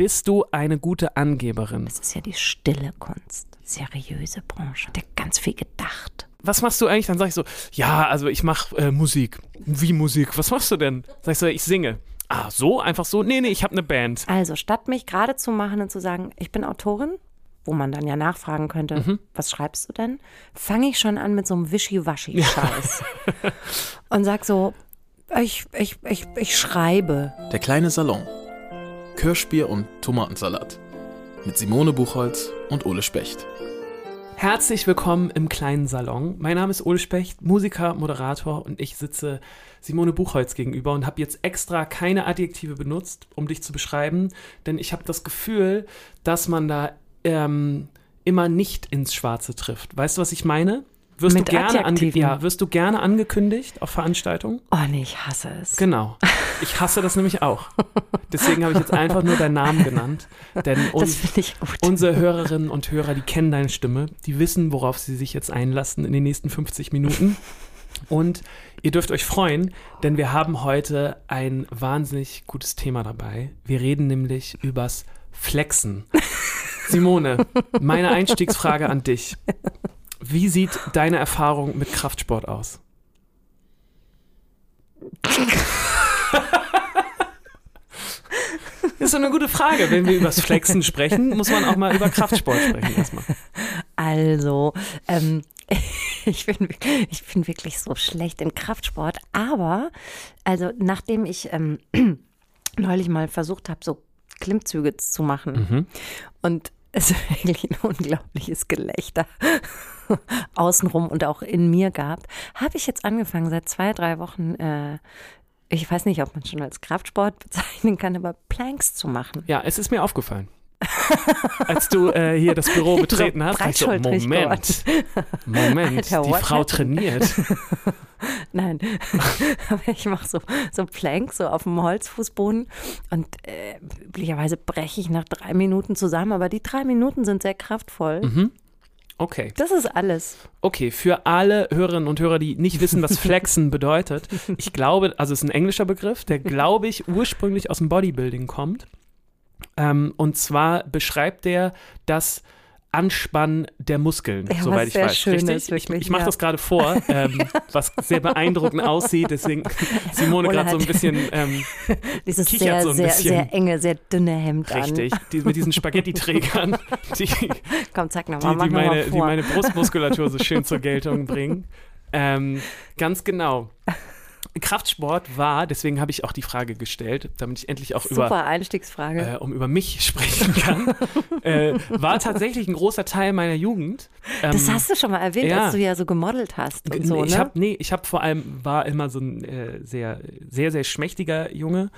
Bist du eine gute Angeberin? Das ist ja die stille Kunst. Seriöse Branche. Der ganz viel gedacht. Was machst du eigentlich? Dann sag ich so, ja, also ich mache äh, Musik. Wie Musik? Was machst du denn? Sag ich so, ich singe. Ah, so? Einfach so? Nee, nee, ich habe eine Band. Also, statt mich gerade zu machen und zu sagen, ich bin Autorin, wo man dann ja nachfragen könnte, Mhm. was schreibst du denn? Fange ich schon an mit so einem Wischiwaschi-Scheiß. und sag so, ich, ich, ich, ich schreibe. Der kleine Salon. Kirschbier und Tomatensalat. Mit Simone Buchholz und Ole Specht. Herzlich willkommen im kleinen Salon. Mein Name ist Ole Specht, Musiker, Moderator und ich sitze Simone Buchholz gegenüber und habe jetzt extra keine Adjektive benutzt, um dich zu beschreiben, denn ich habe das Gefühl, dass man da ähm, immer nicht ins Schwarze trifft. Weißt du, was ich meine? Wirst Mit du gerne ange ja, wirst du gerne angekündigt auf Veranstaltungen? Oh nee, ich hasse es. Genau. Ich hasse das nämlich auch. Deswegen habe ich jetzt einfach nur deinen Namen genannt, denn uns, gut. Unsere Hörerinnen und Hörer, die kennen deine Stimme, die wissen, worauf sie sich jetzt einlassen in den nächsten 50 Minuten. Und ihr dürft euch freuen, denn wir haben heute ein wahnsinnig gutes Thema dabei. Wir reden nämlich übers Flexen. Simone, meine Einstiegsfrage an dich. Wie sieht deine Erfahrung mit Kraftsport aus? Das ist so eine gute Frage. Wenn wir übers Flexen sprechen, muss man auch mal über Kraftsport sprechen erstmal. Also, ähm, ich, bin, wirklich- ich bin wirklich so schlecht in Kraftsport, aber also nachdem ich ähm, neulich mal versucht habe, so Klimmzüge zu machen Mhm. und es wirklich ein unglaubliches Gelächter außenrum und auch in mir gab, habe ich jetzt angefangen, seit zwei, drei Wochen, äh, ich weiß nicht, ob man schon als Kraftsport bezeichnen kann, aber Planks zu machen. Ja, es ist mir aufgefallen. Als du äh, hier das Büro betreten hast, ich so, breitschultrig Moment, Moment, Alter, die Frau trainiert. Nein, aber ich mache so, so Planks so auf dem Holzfußboden und äh, üblicherweise breche ich nach drei Minuten zusammen, aber die drei Minuten sind sehr kraftvoll. Mhm. Okay, Das ist alles. okay, für alle Hörerinnen und Hörer, die nicht wissen, was Flexen bedeutet, ich glaube, also es ist ein englischer Begriff, der, glaube ich, ursprünglich aus dem Bodybuilding kommt. Ähm, und zwar beschreibt der das Anspannen der Muskeln, Ja, soweit ich weiß. Schönes, Richtig? Ich, wirklich, ich mache ja. das gerade vor, ähm, was sehr beeindruckend aussieht, deswegen Simone gerade so ein bisschen ähm, Dieses Kichert sehr, so ein sehr, bisschen. sehr enge, sehr dünne Hemd Richtig, an. die, mit diesen Spaghetti-Trägern, die, die, Komm, zeig nochmal, die, mach nochmal meine, die vor. meine Brustmuskulatur so schön zur Geltung bringen. Ähm, ganz genau. Kraftsport war, deswegen habe ich auch die Frage gestellt, damit ich endlich auch über, Super Einstiegsfrage. äh, um über mich sprechen kann, äh, war tatsächlich ein großer Teil meiner Jugend. Ähm, das hast du schon mal erwähnt, ja. als du ja so gemodelt hast und so, ich ne? habe nee, ich habe vor allem war immer so ein äh, sehr sehr sehr schmächtiger Junge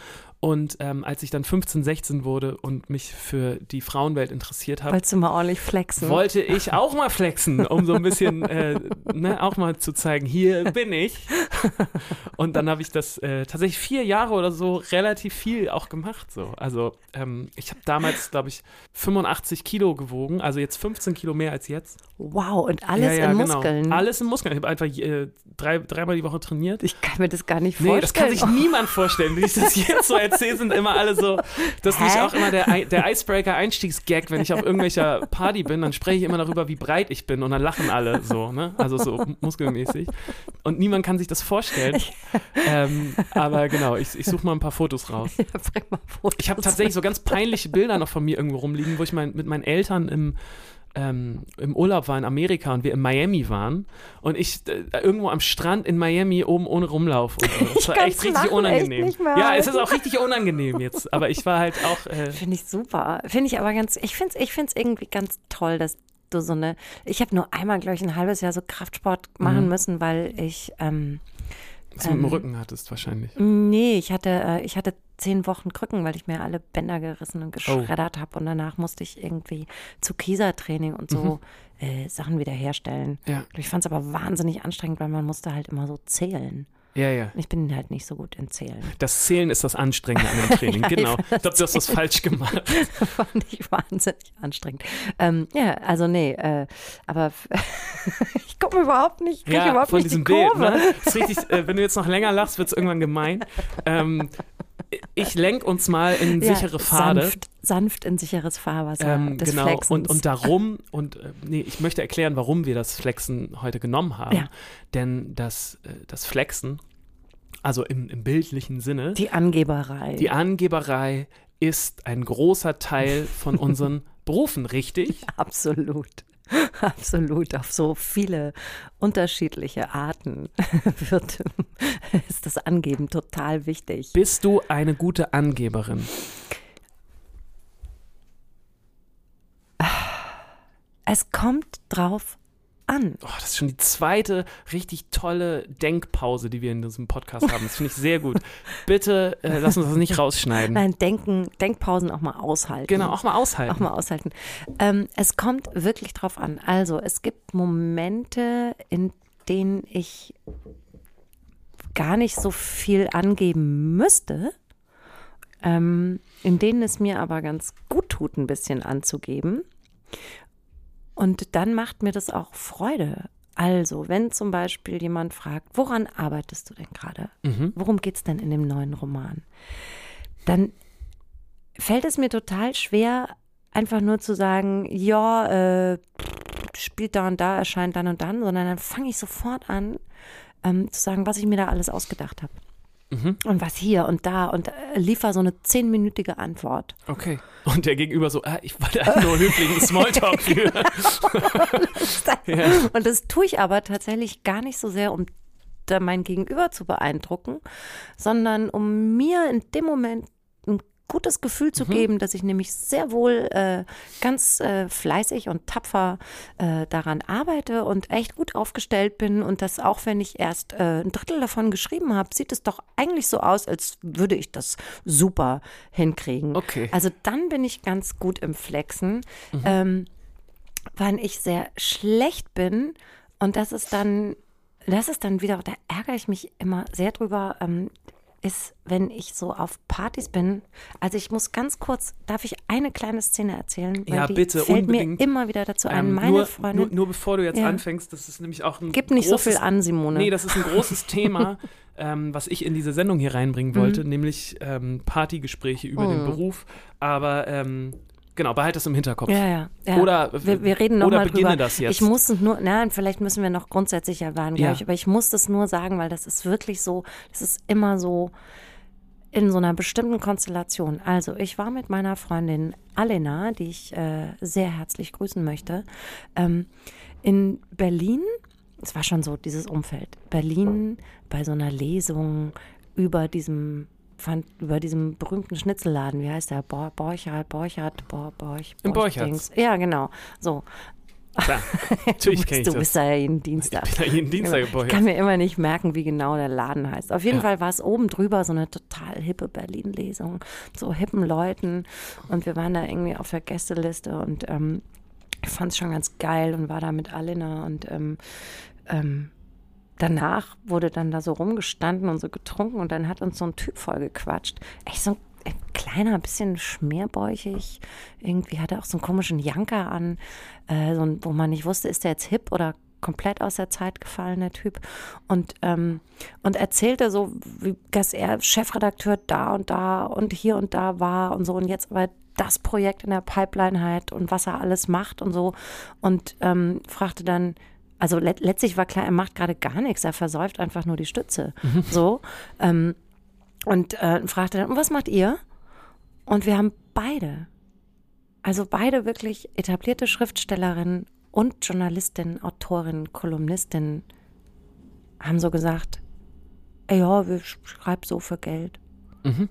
und ähm, als ich dann 15, 16 wurde und mich für die Frauenwelt interessiert habe, Wolltest du mal ordentlich flexen? wollte ich auch mal flexen, um so ein bisschen äh, ne, auch mal zu zeigen, hier bin ich. Und dann habe ich das äh, tatsächlich vier Jahre oder so relativ viel auch gemacht. So. Also ähm, ich habe damals, glaube ich, 85 Kilo gewogen, also jetzt 15 Kilo mehr als jetzt. wow, und alles ja, ja, in genau. Muskeln. Alles in Muskeln. Ich habe einfach äh, drei, dreimal die Woche trainiert. Ich kann mir das gar nicht Nee, vorstellen. das kann sich niemand vorstellen. Wenn ich das jetzt so erzähle, sind immer alle so. Das ist Hä? nicht auch immer der, der Icebreaker-Einstiegsgag, wenn ich auf irgendwelcher Party bin, dann spreche ich immer darüber, wie breit ich bin und dann lachen alle so, ne? Also so muskelmäßig. Und niemand kann sich das vorstellen. Ähm, aber genau, ich, ich suche mal ein paar Fotos raus. Ja, bring mal Fotos. Ich habe tatsächlich so ganz peinliche Bilder noch von mir irgendwo rumliegen, wo ich mein, mit meinen Eltern im, ähm, im Urlaub war in Amerika und wir in Miami waren und ich äh, irgendwo am Strand in Miami oben ohne rumlaufe. Und, so. das war echt richtig Lachen echt unangenehm. mehr ja, es ist auch richtig unangenehm jetzt, aber ich war halt auch. Äh, Finde ich super. Finde ich aber ganz, ich finde es ich find's irgendwie ganz toll, dass du so eine, ich habe nur einmal, glaube ich, ein halbes Jahr so Kraftsport machen Mhm. müssen, weil ich, ähm, was du mit dem Ähm, Rücken hattest wahrscheinlich. nee, ich hatte, äh, ich hatte zehn Wochen Krücken, weil ich mir alle Bänder gerissen Oh. und geschreddert habe und danach musste ich irgendwie zu Kiesertraining und so äh, Sachen wiederherstellen. Mhm. Ja, Ich fand es aber wahnsinnig anstrengend, weil man musste halt immer so zählen. Ja, ja. Ich bin halt nicht so gut in Zählen. Das Zählen ist das Anstrengende an dem Training, Ja, ich genau. fand Ich glaube, du hast was falsch gemacht. fand ich wahnsinnig anstrengend. Ähm, ja, also nee, äh, aber ich komme überhaupt nicht, kriege Ja, überhaupt von nicht diesem die Bild. Ne? Richtig, äh, wenn du jetzt noch länger lachst, wird es irgendwann gemein. Ähm, ich lenke uns mal in Ja, sichere Pfade. Sanft, sanft in sicheres Fahrwasser Ähm, des genau, Flexens. und, und darum, und äh, nee, ich möchte erklären, warum wir das Flexen heute genommen haben. Ja. Denn das, äh, das Flexen, also im, im bildlichen Sinne, die Angeberei. die Angeberei ist ein großer Teil von unseren Berufen, richtig? Absolut. Absolut. Auf so viele unterschiedliche Arten wird, ist das Angeben total wichtig. Bist du eine gute Angeberin? Es kommt drauf an. Oh, das ist schon die zweite richtig tolle Denkpause, die wir in diesem Podcast haben. Das finde ich sehr gut. Bitte äh, lass uns das nicht rausschneiden. Nein, Denken, Denkpausen auch mal aushalten. Genau, auch mal aushalten. auch mal aushalten. Ähm, es kommt wirklich drauf an. Also, es gibt Momente, in denen ich gar nicht so viel angeben müsste, ähm, in denen es mir aber ganz gut tut, ein bisschen anzugeben. Und dann macht mir das auch Freude. Also, wenn zum Beispiel jemand fragt, woran arbeitest du denn gerade? Mhm. Worum geht es denn in dem neuen Roman? Dann fällt es mir total schwer, einfach nur zu sagen, ja, äh, spielt da und da, erscheint dann und dann, sondern dann fange ich sofort an, ähm, zu sagen, was ich mir da alles ausgedacht habe. Mhm. Und was hier und da und äh, liefer so eine zehnminütige Antwort. Okay. Und der Gegenüber so, ah, ich wollte einfach nur höflichen Smalltalk führen. Ja. Und das tue ich aber tatsächlich gar nicht so sehr, um da mein Gegenüber zu beeindrucken, sondern um mir in dem Moment ein gutes Gefühl zu geben, dass ich nämlich sehr wohl äh, ganz äh, fleißig und tapfer äh, daran arbeite und echt gut aufgestellt bin und dass auch wenn ich erst äh, ein Drittel davon geschrieben habe, sieht es doch eigentlich so aus, als würde ich das super hinkriegen. Okay. Also dann bin ich ganz gut im Flexen. Ähm, wann ich sehr schlecht bin und das ist dann, das ist dann wieder, da ärgere ich mich immer sehr drüber, ähm, ist, wenn ich so auf Partys bin. Also ich muss ganz kurz, darf ich eine kleine Szene erzählen? Weil Ja, bitte, fällt unbedingt. mir immer wieder dazu ein. Ähm, Meine nur, Freundin, nur, nur bevor du jetzt Ja. anfängst, das ist nämlich auch ein gib nicht so großes, viel an, Simone. Nee, das ist ein großes Thema, ähm, was ich in diese Sendung hier Mhm. reinbringen wollte, nämlich ähm, Partygespräche über den Beruf. Aber ähm, genau, behalte das im Hinterkopf. Ja, ja. ja. Oder- wir, wir reden noch oder mal beginne drüber. das jetzt. Ich muss es nur, nein, vielleicht müssen wir noch grundsätzlich glaube Ja. ich, aber ich muss das nur sagen, weil das ist wirklich so, das ist immer so in so einer bestimmten Konstellation. Also, ich war mit meiner Freundin Alena, die ich äh, sehr herzlich grüßen möchte, ähm, in Berlin. Es war schon so dieses Umfeld. Berlin bei so einer Lesung über diesem fand über diesem berühmten Schnitzelladen, wie heißt der? Bor Borchardt, Borchardt, Bor Borch, Im Borch- Borchards. Dings. Ja, genau. So. Klar, natürlich kenne ich du das. bist da ja jeden Dienstag. Ich bin da jeden Dienstag im Ich kann mir immer nicht merken, wie genau der Laden heißt. Auf jeden Ja. Fall war es oben drüber so eine total hippe Berlin-Lesung, so hippen Leuten. Und wir waren da irgendwie auf der Gästeliste und ähm, ich fand es schon ganz geil und war da mit Alina. Und ähm, ähm, danach wurde dann da so rumgestanden und so getrunken und dann hat uns so ein Typ voll gequatscht. Echt so ein ein kleiner, bisschen schmerbäuchig. Irgendwie hatte er auch so einen komischen Janker an, äh, so ein, wo man nicht wusste, ist der jetzt hip oder komplett aus der Zeit gefallen, der Typ. Und, ähm, und erzählte so, wie, dass er Chefredakteur da und da und hier und da war und so und jetzt aber das Projekt in der Pipeline hat und was er alles macht und so. Und ähm, fragte dann, also let letztlich war klar, er macht gerade gar nichts, er versäuft einfach nur die Stütze. So. Ähm, und äh, fragte dann, was macht ihr? Und wir haben beide, also beide wirklich etablierte Schriftstellerinnen und Journalistinnen, Autorinnen, Kolumnistinnen, haben so gesagt, ja, wir sch- schreiben so für Geld. Mhm.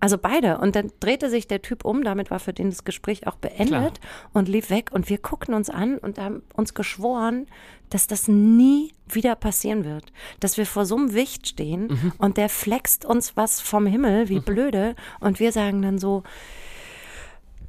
Also beide. Und dann drehte sich der Typ um, damit war für den das Gespräch auch beendet und lief weg. Und wir guckten uns an und haben uns geschworen, dass das nie wieder passieren wird. Dass wir vor so einem Wicht stehen und der flext uns was vom Himmel, wie blöde. Und wir sagen dann so,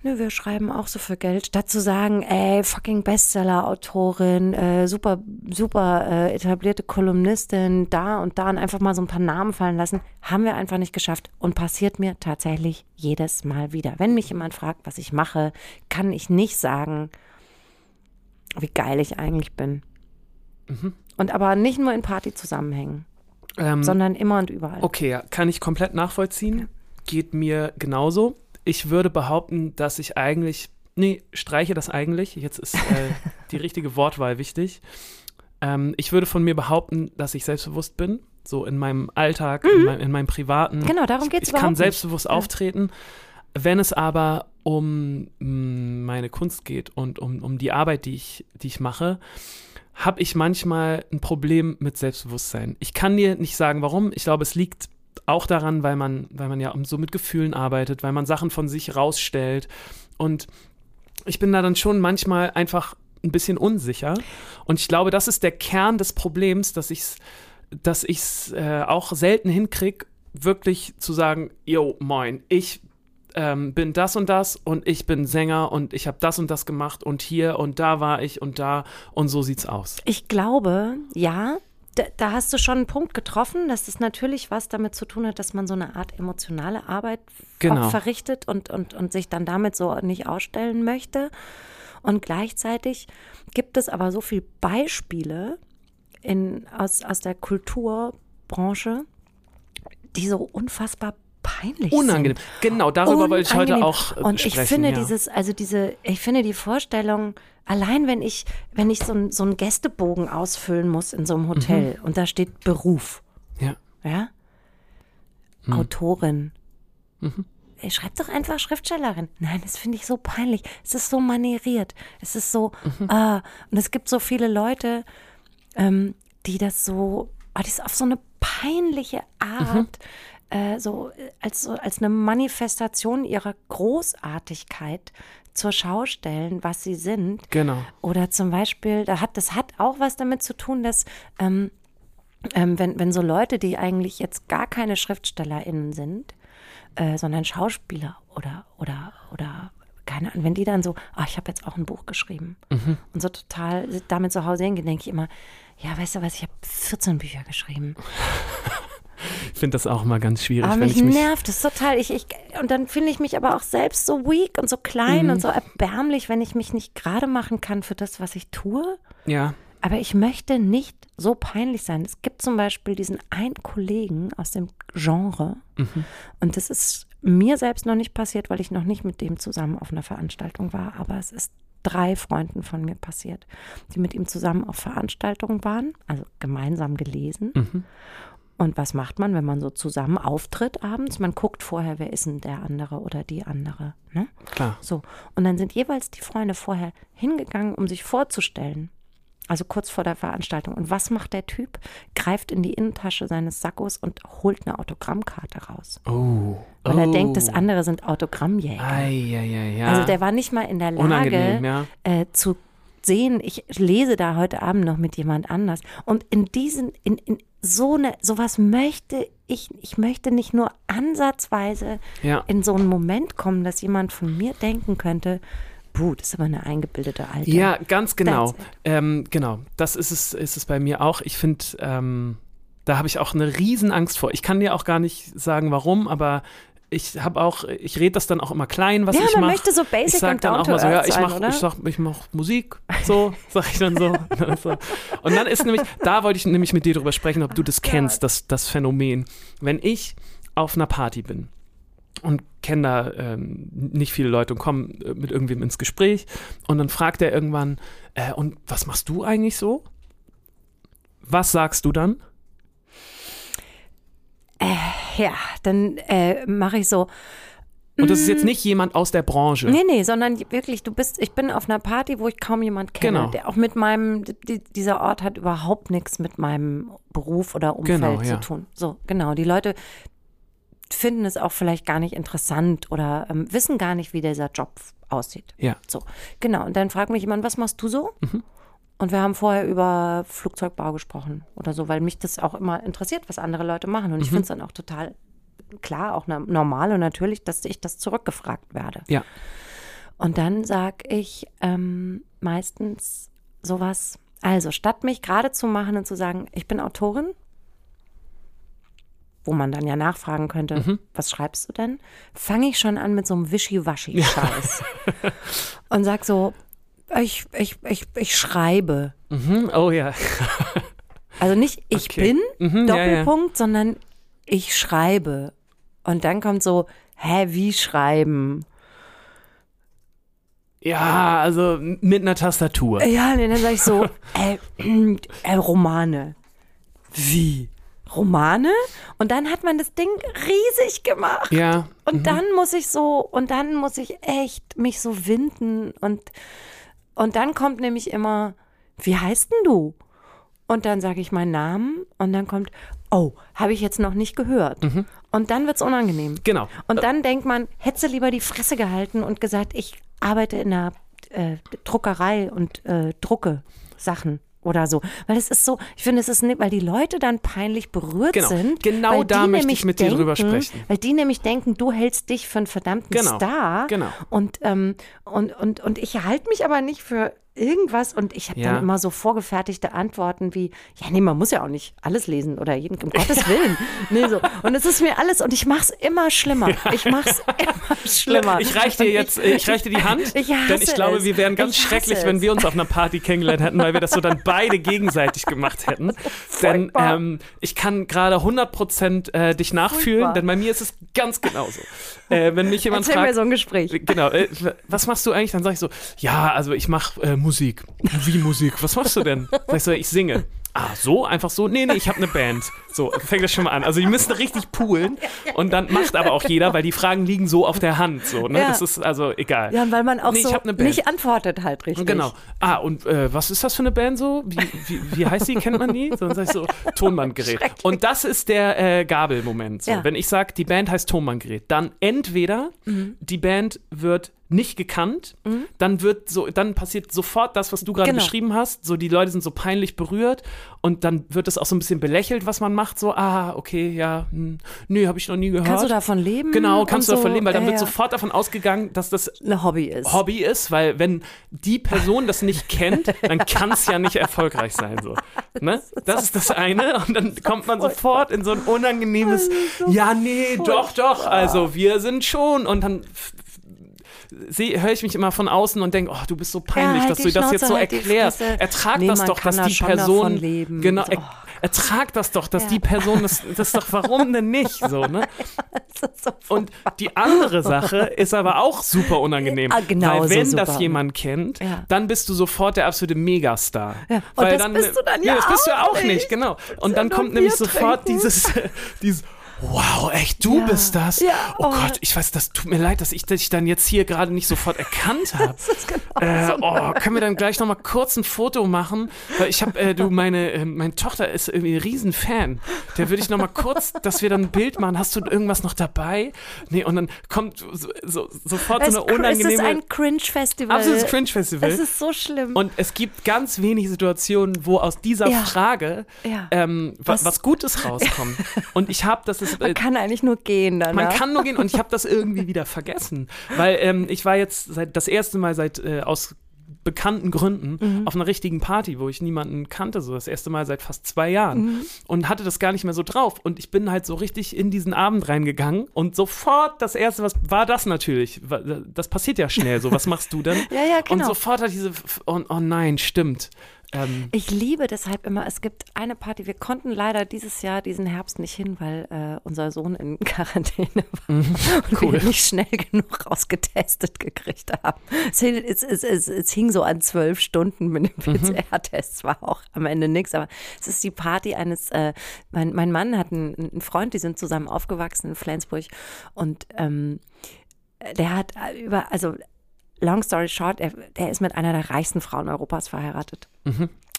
Nö, wir schreiben auch so für Geld, statt zu sagen, ey, fucking Bestseller-Autorin, äh, super, super äh, etablierte Kolumnistin, da und da und einfach mal so ein paar Namen fallen lassen, haben wir einfach nicht geschafft und passiert mir tatsächlich jedes Mal wieder. Wenn mich jemand fragt, was ich mache, kann ich nicht sagen, wie geil ich eigentlich bin. Und aber nicht nur in Partyzusammenhängen, Ähm, sondern immer und überall. okay, ja, kann ich komplett nachvollziehen. geht mir genauso. Ich würde behaupten, dass ich eigentlich, nee, streiche das eigentlich. Jetzt ist äh, die richtige Wortwahl wichtig. Ähm, ich würde von mir behaupten, dass ich selbstbewusst bin, so in meinem Alltag, in, mein, in meinem privaten. Genau, darum geht es Ich kann überhaupt selbstbewusst Ja. auftreten. Wenn es aber um mm, meine Kunst geht und um, um die Arbeit, die ich, die ich mache, habe ich manchmal ein Problem mit Selbstbewusstsein. Ich kann dir nicht sagen, warum. Ich glaube, es liegt auch daran, weil man, weil man ja so mit Gefühlen arbeitet, weil man Sachen von sich rausstellt. Und ich bin da dann schon manchmal einfach ein bisschen unsicher. Und ich glaube, das ist der Kern des Problems, dass ich es dass äh, auch selten hinkriege, wirklich zu sagen, yo, moin, ich ähm, bin das und das und ich bin Sänger und ich habe das und das gemacht und hier und da war ich und da und so sieht's aus. Ich glaube, ja, da, da hast du schon einen Punkt getroffen, dass das natürlich was damit zu tun hat, dass man so eine Art emotionale Arbeit Genau. verrichtet und, und, und sich dann damit so nicht ausstellen möchte. Und gleichzeitig gibt es aber so viele Beispiele in, aus, aus der Kulturbranche, die so unfassbar peinlich Unangenehm. sind. Genau, darüber wollte ich heute auch äh, Und ich sprechen. finde ja. dieses, also diese, ich finde die Vorstellung, allein wenn ich, wenn ich so, ein, so einen Gästebogen ausfüllen muss in so einem Hotel Mhm. und da steht Beruf, ja. ja, Mhm. Autorin. Ey, Schreib doch einfach Schriftstellerin. Nein, das finde ich so peinlich. Es ist so manieriert. Es ist so, Mhm. ah, und es gibt so viele Leute, ähm, die das so, ah, die es auf so eine peinliche Art, äh, so äh, als, so als eine Manifestation ihrer Großartigkeit zur Schau stellen, was sie sind. Genau. Oder zum Beispiel, da hat, das hat auch was damit zu tun, dass ähm, ähm, wenn, wenn so Leute, die eigentlich jetzt gar keine SchriftstellerInnen sind, äh, sondern Schauspieler oder, oder, oder keine Ahnung, wenn die dann so, ah, ich habe jetzt auch ein Buch geschrieben und so total damit zu Hause hingehen, denke ich immer, ja, weißt du was, ich habe 14 Bücher geschrieben. Ich finde das auch mal ganz schwierig, Aber wenn mich ich mich. nervt das total. Ich, ich, und dann finde ich mich aber auch selbst so weak und so klein Mhm. und so erbärmlich, wenn ich mich nicht gerade machen kann für das, was ich tue. Ja. Aber ich möchte nicht so peinlich sein. Es gibt zum Beispiel diesen einen Kollegen aus dem Genre. Und das ist mir selbst noch nicht passiert, weil ich noch nicht mit dem zusammen auf einer Veranstaltung war. Aber es ist drei Freunden von mir passiert, die mit ihm zusammen auf Veranstaltungen waren, also gemeinsam gelesen. Und was macht man, wenn man so zusammen auftritt abends? Man guckt vorher, wer ist denn der andere oder die andere. Ne? Klar. So. Und dann sind jeweils die Freunde vorher hingegangen, um sich vorzustellen. Also kurz vor der Veranstaltung. Und was macht der Typ? Greift in die Innentasche seines Sackos und holt eine Autogrammkarte raus. Oh. Weil oh. er denkt, das andere sind Autogrammjäger. Ei, ei, ei, ja. Also der war nicht mal in der Lage ja. äh, zu sehen, ich lese da heute Abend noch mit jemand anders. Und in diesen, in, in so eine, sowas möchte ich, ich möchte nicht nur ansatzweise Ja. in so einen Moment kommen, dass jemand von mir denken könnte, puh, das ist aber eine eingebildete Alte. Ja, ganz genau. Ähm, genau, das ist es, ist es bei mir auch. Ich finde, ähm, da habe ich auch eine Riesenangst vor. Ich kann dir auch gar nicht sagen, warum, aber ich habe auch, ich rede das dann auch immer klein, was Ja, ich man mache. möchte so ich basic sag und dann auch mal so, ja, ich sein, mach, oder? ich sag, ich mach Musik, so, sag ich dann so. so. Und dann ist nämlich, da wollte ich nämlich mit dir drüber sprechen, ob du das kennst, das, das Phänomen. Wenn ich auf einer Party bin und kenne da ähm, nicht viele Leute und komme äh, mit irgendwem ins Gespräch und dann fragt er irgendwann, äh, und was machst du eigentlich so? Was sagst du dann? Ja, dann äh, mache ich so, Und das ist jetzt nicht jemand aus der Branche. Nee, nee, sondern wirklich, du bist, ich bin auf einer Party, wo ich kaum jemand kenne. Genau. Der auch mit meinem, die, dieser Ort hat überhaupt nichts mit meinem Beruf oder Umfeld Genau, zu ja. tun. So, genau. Die Leute finden es auch vielleicht gar nicht interessant oder ähm, wissen gar nicht, wie dieser Job aussieht. Ja. So, genau. Und dann fragt mich jemand, was machst du so? Und wir haben vorher über Flugzeugbau gesprochen oder so, weil mich das auch immer interessiert, was andere Leute machen. Und ich finde es dann auch total klar, auch normal und natürlich, dass ich das zurückgefragt werde. Ja. Und dann sag ich ähm, meistens sowas, also statt mich gerade zu machen und zu sagen, ich bin Autorin, wo man dann ja nachfragen könnte, Mhm. was schreibst du denn, fange ich schon an mit so einem Wischiwaschi-Scheiß. und sag so, ich, ich, ich, ich schreibe. Mhm. Oh ja. Also nicht ich Okay. bin, Mhm, ja, ja. Doppelpunkt, sondern ich schreibe. Und dann kommt so, hä, wie schreiben? Ja, also mit einer Tastatur. Ja, und dann sage ich so, äh, äh, Romane. Wie? Romane? Und dann hat man das Ding riesig gemacht. Ja. Und dann muss ich so, und dann muss ich echt mich so winden. Und, und dann kommt nämlich immer, wie heißt denn du? Und dann sage ich meinen Namen und dann kommt, oh, habe ich jetzt noch nicht gehört. Und dann wird es unangenehm. Genau. Und dann denkt man, hätte sie lieber die Fresse gehalten und gesagt, ich arbeite in einer äh, Druckerei und äh, drucke Sachen oder so. Weil es ist so, ich finde, es ist nicht, weil die Leute dann peinlich berührt Genau. sind. Genau da möchte ich mit dir drüber denken- sprechen. Weil die nämlich denken, du hältst dich für einen verdammten Genau. Star. Genau. Und, ähm, und, und, und ich halte mich aber nicht für irgendwas und ich habe Ja. dann immer so vorgefertigte Antworten wie, ja, nee, man muss ja auch nicht alles lesen oder jeden, um Gottes Willen. Nee, so. Und es ist mir alles, und ich mache es immer schlimmer. Ich mache es immer schlimmer. Ich reich dir jetzt, äh, ich reich dir die Hand, Ich denn ich glaube, es. wir wären ganz Ich schrecklich, es. wenn wir uns auf einer Party kennengelernt hätten, weil wir das so dann beide gegenseitig gemacht hätten. Denn ähm, ich kann gerade 100% äh, dich nachfühlen, Furchtbar. denn bei mir ist es ganz genauso. Äh, wenn mich jemand Erzähl mir fragt, so ein Gespräch. Genau, äh, was machst du eigentlich? Dann sag ich so, ja, also ich mache äh, Musik. Wie Musik? Was machst du denn? Sag ich so, ich singe. Ah, so? Einfach so? Nee, nee, ich habe eine Band. So, fängt das schon mal an. Also die müssen richtig poolen und dann macht aber auch jeder, weil die Fragen liegen so auf der Hand. So, ne? Ja. Das ist also egal. Ja, weil man auch Nee, so ne Band. nicht antwortet halt richtig. Genau. Ah, und äh, was ist das für eine Band so? Wie, wie, wie heißt die? Kennt man die? So, dann sag ich so, Tonbandgerät. Und das ist der äh, Gabelmoment. So. Ja. Wenn ich sage, die Band heißt Tonbandgerät, dann entweder Mhm. die Band wird nicht gekannt, dann wird so, dann passiert sofort das, was du gerade Genau. beschrieben hast. So, die Leute sind so peinlich berührt und dann wird es auch so ein bisschen belächelt, was man macht. So, ah, okay, ja, hm, nee, habe ich noch nie gehört. Kannst du davon leben? Genau, kannst du davon so? leben, weil dann Ja, wird sofort davon ausgegangen, dass das ein Hobby ist. Hobby ist, weil wenn die Person das nicht kennt, dann kann es ja nicht erfolgreich sein. So. Ne? Das ist das eine. Und dann kommt man sofort in so ein unangenehmes, ja, nee, doch, doch, also wir sind schon. Und dann höre ich mich immer von außen und denke, oh, du bist so peinlich, halt dass du das jetzt so Schnauze, halt erklärst. Ertrag Nee, das doch, dass da die Person. Genau, So. er, ertrag das doch, dass Ja. die Person das, das ist doch, warum denn nicht? So, ne? Das so Und die andere Sache ist aber auch super unangenehm. Ah, genauso weil wenn das super. jemand kennt, Ja. dann bist du sofort der absolute Megastar. Ja, und das bist du dann nee, ja das bist du auch nicht, nicht. genau. Und ja dann kommt nämlich sofort trinken. dieses, dieses Wow, echt, du Ja. bist das? Ja, oh, oh. Gott, ich weiß, das tut mir leid, dass ich dich dann jetzt hier gerade nicht sofort erkannt habe. Genau Äh, oh, können wir dann gleich nochmal kurz ein Foto machen? Weil ich habe, äh, du, meine, äh, meine Tochter ist irgendwie ein Riesenfan. Der würde ich nochmal kurz, dass wir dann ein Bild machen. Hast du irgendwas noch dabei? Nee, und dann kommt so, so, sofort Es, so eine es ist unangenehme. ein Cringe-Festival. Absolutes Cringe-Festival. Es ist so schlimm. Und es gibt ganz wenige Situationen, wo aus dieser Ja. Frage ähm, wa- was, Was- Gutes rauskommt. Und ich habe das ist, man kann eigentlich nur gehen danach. man kann nur gehen und ich habe das irgendwie wieder vergessen, weil ähm, ich war jetzt seit das erste Mal seit äh, aus bekannten Gründen auf einer richtigen Party, wo ich niemanden kannte, so das erste Mal seit fast zwei Jahren und hatte das gar nicht mehr so drauf und ich bin halt so richtig in diesen Abend reingegangen und sofort das erste, was war das natürlich, das passiert ja schnell, so was machst du denn? Ja, ja, Und genau. sofort hat diese, oh, oh nein, stimmt. Ähm, Ich liebe deshalb immer, es gibt eine Party, wir konnten leider dieses Jahr, diesen Herbst nicht hin, weil äh, unser Sohn in Quarantäne war und Mhm. cool. wir nicht schnell genug rausgetestet gekriegt haben. Es, hing- es, es, es, hing so an zwölf Stunden mit dem Mhm. PCR-Test, es war auch am Ende nichts, aber es ist die Party eines, äh, mein, mein Mann hat einen, einen Freund, die sind zusammen aufgewachsen in Flensburg und ähm, der hat über, also long story short, er, er ist mit einer der reichsten Frauen Europas verheiratet.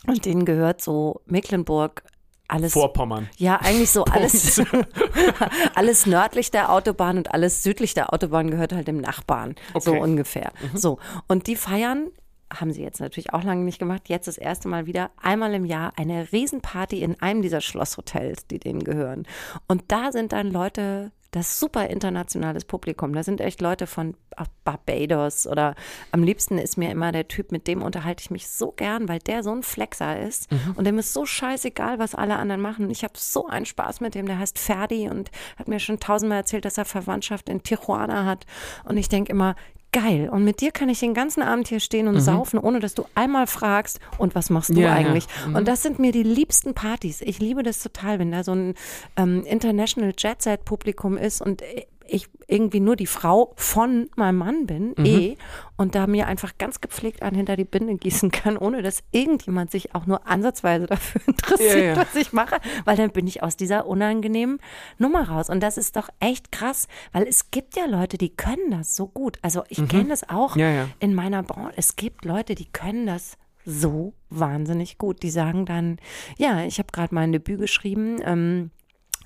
Und denen gehört so Mecklenburg alles. Vorpommern. Ja, eigentlich so alles, alles nördlich der Autobahn und alles südlich der Autobahn gehört halt dem Nachbarn. So Okay. ungefähr. So. Und die feiern, haben sie jetzt natürlich auch lange nicht gemacht, jetzt das erste Mal wieder, einmal im Jahr eine Riesenparty in einem dieser Schlosshotels, die denen gehören. Und da sind dann Leute, das super internationales Publikum. Da sind echt Leute von Barbados oder am liebsten ist mir immer der Typ, mit dem unterhalte ich mich so gern, weil der so ein Flexer ist und dem ist so scheißegal, was alle anderen machen. Und ich habe so einen Spaß mit dem, der heißt Ferdi und hat mir schon tausendmal erzählt, dass er Verwandtschaft in Tijuana hat. Und ich denke immer, geil. Und mit dir kann ich den ganzen Abend hier stehen und Mhm. saufen, ohne dass du einmal fragst, und was machst du Ja, ja. eigentlich? Mhm. Und das sind mir die liebsten Partys. Ich liebe das total, wenn da so ein ähm, International Jet Set Publikum ist und ich irgendwie nur die Frau von meinem Mann bin, Mhm. eh, und da mir einfach ganz gepflegt einen hinter die Binde gießen kann, ohne dass irgendjemand sich auch nur ansatzweise dafür interessiert, Ja, ja. was ich mache, weil dann bin ich aus dieser unangenehmen Nummer raus. Und das ist doch echt krass, weil es gibt ja Leute, die können das so gut. Also ich kenne das auch Mhm. Ja. in meiner Branche. Es gibt Leute, die können das so wahnsinnig gut. Die sagen dann, ja, ich habe gerade mein Debüt geschrieben. Ähm,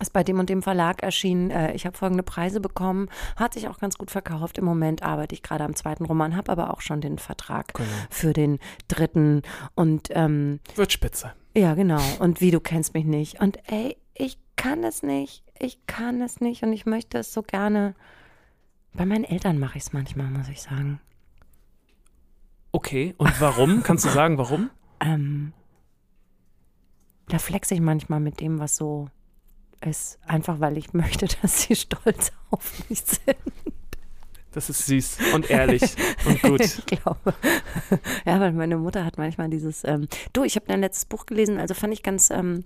ist bei dem und dem Verlag erschienen. Äh, ich habe folgende Preise bekommen. Hat sich auch ganz gut verkauft. Im Moment arbeite ich gerade am zweiten Roman, habe aber auch schon den Vertrag Genau. für den dritten. Und ähm, Wird spitze. ja, genau. Und wie du kennst mich nicht. Und ey, ich kann es nicht. Ich kann es nicht. Und ich möchte es so gerne. Bei meinen Eltern mache ich es manchmal, muss ich sagen. Okay, und warum? Kannst du sagen, warum? Ähm, da flexe ich manchmal mit dem, was so ist. Einfach weil ich möchte, dass sie stolz auf mich sind. Das ist süß und ehrlich und gut. Ich glaube. Ja, weil meine Mutter hat manchmal dieses, ähm, du, ich habe dein letztes Buch gelesen, also fand ich ganz, ähm,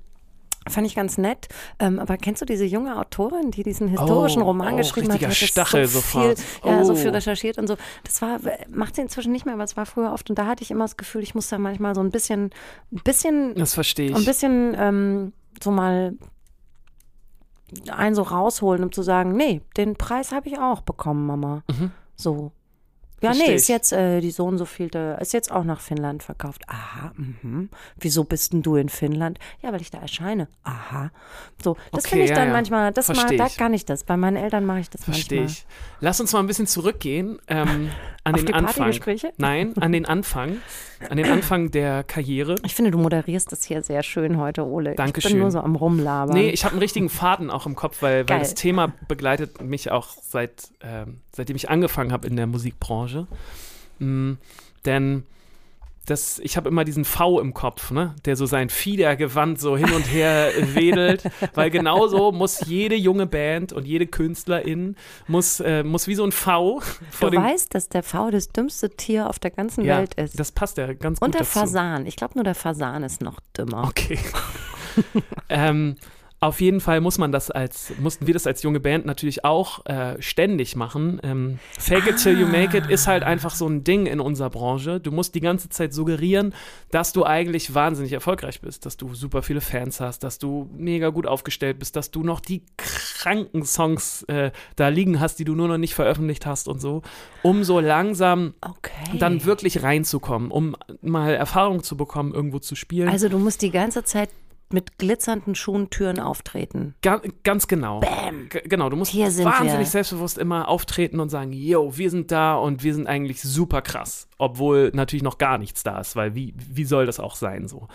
fand ich ganz nett. Ähm, aber kennst du diese junge Autorin, die diesen historischen Oh, Roman oh, geschrieben hat? hat Stachel so sofort. Viel, ja, so Oh. viel recherchiert und so. Das war, macht sie inzwischen nicht mehr, aber es war früher oft. Und da hatte ich immer das Gefühl, ich muss da manchmal so ein bisschen, ein bisschen Das verstehe ein ich. bisschen ähm, so mal einen so rausholen, um zu sagen, nee, den Preis habe ich auch bekommen, Mama. Mhm. So. Ja, Versteh nee, ist ich. jetzt äh, die so und so vielte, ist jetzt auch nach Finnland verkauft. Aha, mhm. Wieso bist denn du in Finnland? Ja, weil ich da erscheine. Aha. So, das Okay, finde ich ja, dann ja. manchmal, das mal, Versteh da ich. kann ich das. Bei meinen Eltern mache ich das Verstehe manchmal. ich. Lass uns mal ein bisschen zurückgehen ähm, an Auf den die Anfang. Nein, an den Anfang. An den Anfang der Karriere. Ich finde, du moderierst das hier sehr schön heute, Ole. Ich Dankeschön. bin nur so am Rumlabern. Nee, ich habe einen richtigen Faden auch im Kopf, weil, weil das Thema begleitet mich auch seit, ähm, seitdem ich angefangen habe in der Musikbranche. Mm, denn das, ich habe immer diesen V im Kopf, ne? der so sein Fiedergewand so hin und her wedelt, weil genauso muss jede junge Band und jede Künstlerin muss, äh, muss wie so ein V du weißt, dass der V das dümmste Tier auf der ganzen ja, Welt ist. das passt ja ganz gut Und der dazu. Fasan. Ich glaube nur der Fasan ist noch dümmer. Okay. ähm, auf jeden Fall muss man das als, mussten wir das als junge Band natürlich auch äh, ständig machen. Ähm, Fake it till you make it ist halt einfach so ein Ding in unserer Branche. Du musst die ganze Zeit suggerieren, dass du eigentlich wahnsinnig erfolgreich bist, dass du super viele Fans hast, dass du mega gut aufgestellt bist, dass du noch die kranken Songs äh, da liegen hast, die du nur noch nicht veröffentlicht hast und so, um so langsam Okay. dann wirklich reinzukommen, um mal Erfahrung zu bekommen, irgendwo zu spielen. also du musst die ganze Zeit mit glitzernden Schuhen Türen auftreten. Ga ganz genau. Bam. G genau, du musst wahnsinnig wir. selbstbewusst immer auftreten und sagen, yo, wir sind da und wir sind eigentlich super krass. Obwohl natürlich noch gar nichts da ist, weil wie, wie soll das auch sein so?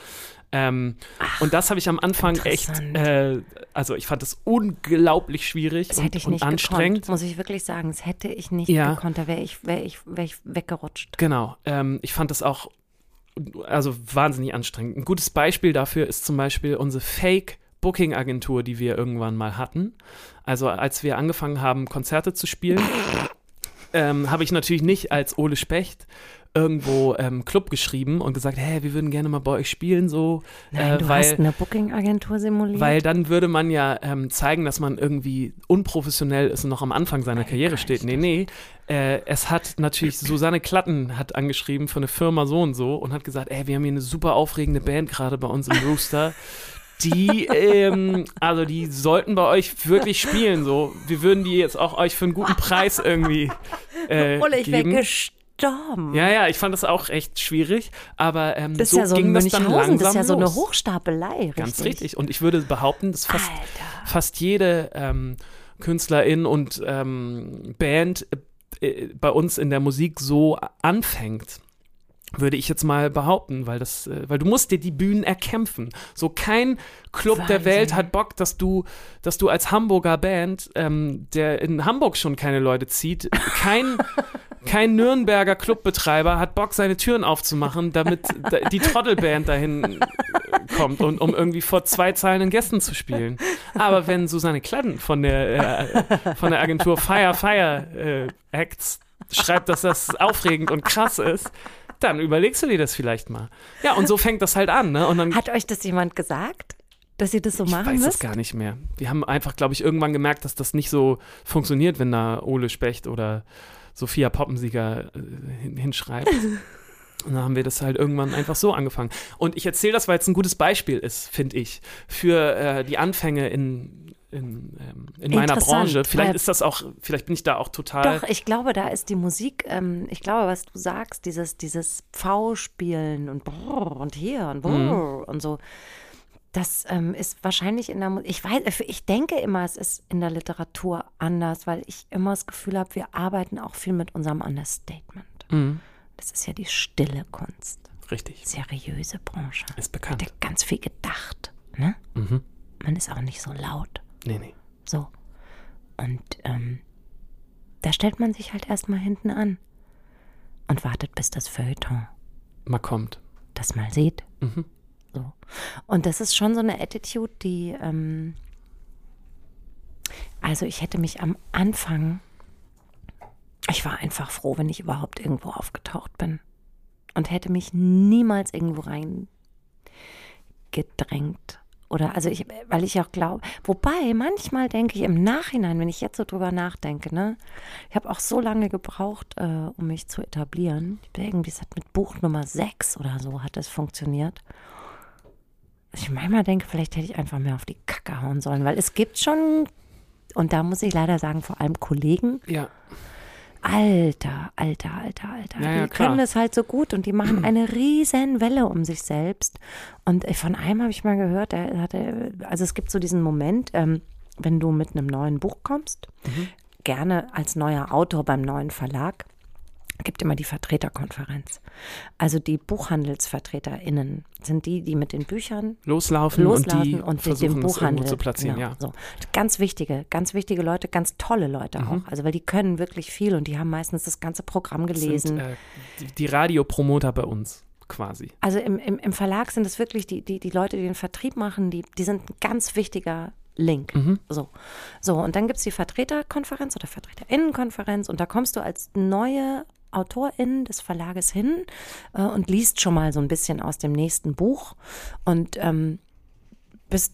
Ähm, und das habe ich am Anfang echt, äh, also ich fand das unglaublich schwierig Das und, hätte ich und nicht anstrengend. gekonnt, muss ich wirklich sagen. Das hätte ich nicht Ja. gekonnt. Da wäre ich, wär ich, wär ich weggerutscht. Genau, ähm, ich fand das auch also wahnsinnig anstrengend. Ein gutes Beispiel dafür ist zum Beispiel unsere Fake Booking Agentur, die wir irgendwann mal hatten. Also als wir angefangen haben, Konzerte zu spielen, ähm, habe ich natürlich nicht als Ole Specht irgendwo ähm, Club geschrieben und gesagt, hey, wir würden gerne mal bei euch spielen, so, Nein, äh, du weil hast eine Booking-Agentur simuliert. weil dann würde man ja ähm, zeigen, dass man irgendwie unprofessionell ist und noch am Anfang seiner Karriere steht. Nee, nee. Äh, es hat natürlich Susanne Klatten hat angeschrieben von der Firma so und so und hat gesagt, ey, wir haben hier eine super aufregende Band gerade bei uns im Rooster. Die, ähm, also die sollten bei euch wirklich spielen. So, wir würden die jetzt auch euch für einen guten Preis irgendwie äh, Ole, ich wäre. Gestorben. Ja, ja, ich fand das auch echt schwierig, aber ähm, das ist so ja so ging das dann langsam das ist ja so eine. Hochstapelei. Richtig. Ganz richtig. Und ich würde behaupten, dass fast, Alter. fast jede ähm, Künstlerin und ähm, Band äh, bei uns in der Musik so anfängt. Würde ich jetzt mal behaupten, weil das, äh, weil du musst dir die Bühnen erkämpfen. So kein Club der Wahnsinn. Welt hat Bock, dass du, dass du als Hamburger Band, ähm, der in Hamburg schon keine Leute zieht, kein kein Nürnberger Clubbetreiber hat Bock, seine Türen aufzumachen, damit da- die Trottelband dahin äh, kommt und um irgendwie vor zwei zahlenden Gästen zu spielen. Aber wenn Susanne Kladden von der, äh, von der Agentur Fire Fire äh, Acts schreibt, dass das aufregend und krass ist, dann überlegst du dir das vielleicht mal. Ja, und so fängt das halt an, ne? Und dann Hat euch das jemand gesagt, dass ihr das so ich machen weiß es müsst? gar nicht mehr. Wir haben einfach, glaube ich, irgendwann gemerkt, dass das nicht so funktioniert, wenn da Ole Specht oder Sophia Poppensieger äh, hin- hinschreibt. Und dann haben wir das halt irgendwann einfach so angefangen. Und ich erzähle das, weil es ein gutes Beispiel ist, finde ich, für äh, die Anfänge in, in, ähm, in meiner Branche. Vielleicht ist das auch, vielleicht bin ich da auch total. Doch, ich glaube, da ist die Musik, ähm, ich glaube, was du sagst, dieses, dieses V-Spielen und brrr und hier und brrr und so, das ähm, ist wahrscheinlich in der Musik, ich weiß, ich denke immer, es ist in der Literatur anders, weil ich immer das Gefühl habe, wir arbeiten auch viel mit unserem Understatement. Mhm, Das ist ja die stille Kunst, richtig, seriöse Branche. ist bekannt. ja ganz viel gedacht, ne? Mhm. Man ist auch nicht so laut. Nee, nee. So. Und ähm, da stellt man sich halt erstmal hinten an und wartet, bis das Feuilleton Mal kommt. das mal sieht. Mhm. So. Und das ist schon so eine Attitude, die, ähm, also ich hätte mich am Anfang, ich war einfach froh, wenn ich überhaupt irgendwo aufgetaucht bin und hätte mich niemals irgendwo reingedrängt. Oder also ich, weil ich auch glaube, wobei manchmal denke ich im Nachhinein, wenn ich jetzt so drüber nachdenke, ne, ich habe auch so lange gebraucht, äh, um mich zu etablieren. Ich irgendwie, es hat mit Buch Nummer 6 oder so hat das funktioniert. Ich manchmal denke, vielleicht hätte ich einfach mehr auf die Kacke hauen sollen, weil es gibt schon, und da muss ich leider sagen, vor allem Kollegen, Ja, Alter, alter, alter, alter. Ja, ja, die klar. können das halt so gut und die machen eine riesen Welle um sich selbst. Und äh, von einem habe ich mal gehört, der hatte, also es gibt so diesen Moment, ähm, wenn du mit einem neuen Buch kommst, Mhm. gerne als neuer Autor beim neuen Verlag, gibt immer die Vertreterkonferenz. Also die BuchhandelsvertreterInnen sind die, die mit den Büchern loslaufen, losladen und und, mit versuchen dem es Buchhandel zu platzieren. genau, Ja. so. Ganz wichtige, ganz wichtige Leute, ganz tolle Leute Mhm. auch. Also weil die können wirklich viel und die haben meistens das ganze Programm gelesen. Sind, äh, die, die Radiopromoter bei uns quasi. also im, im, im Verlag sind es wirklich die, die, die Leute, die den Vertrieb machen, die, die sind ein ganz wichtiger Link. Mhm. So. so, und dann gibt es die Vertreterkonferenz oder Vertreterinnenkonferenz und da kommst du als neue AutorInnen des Verlages hin äh, und liest schon mal so ein bisschen aus dem nächsten Buch. Und ähm, bist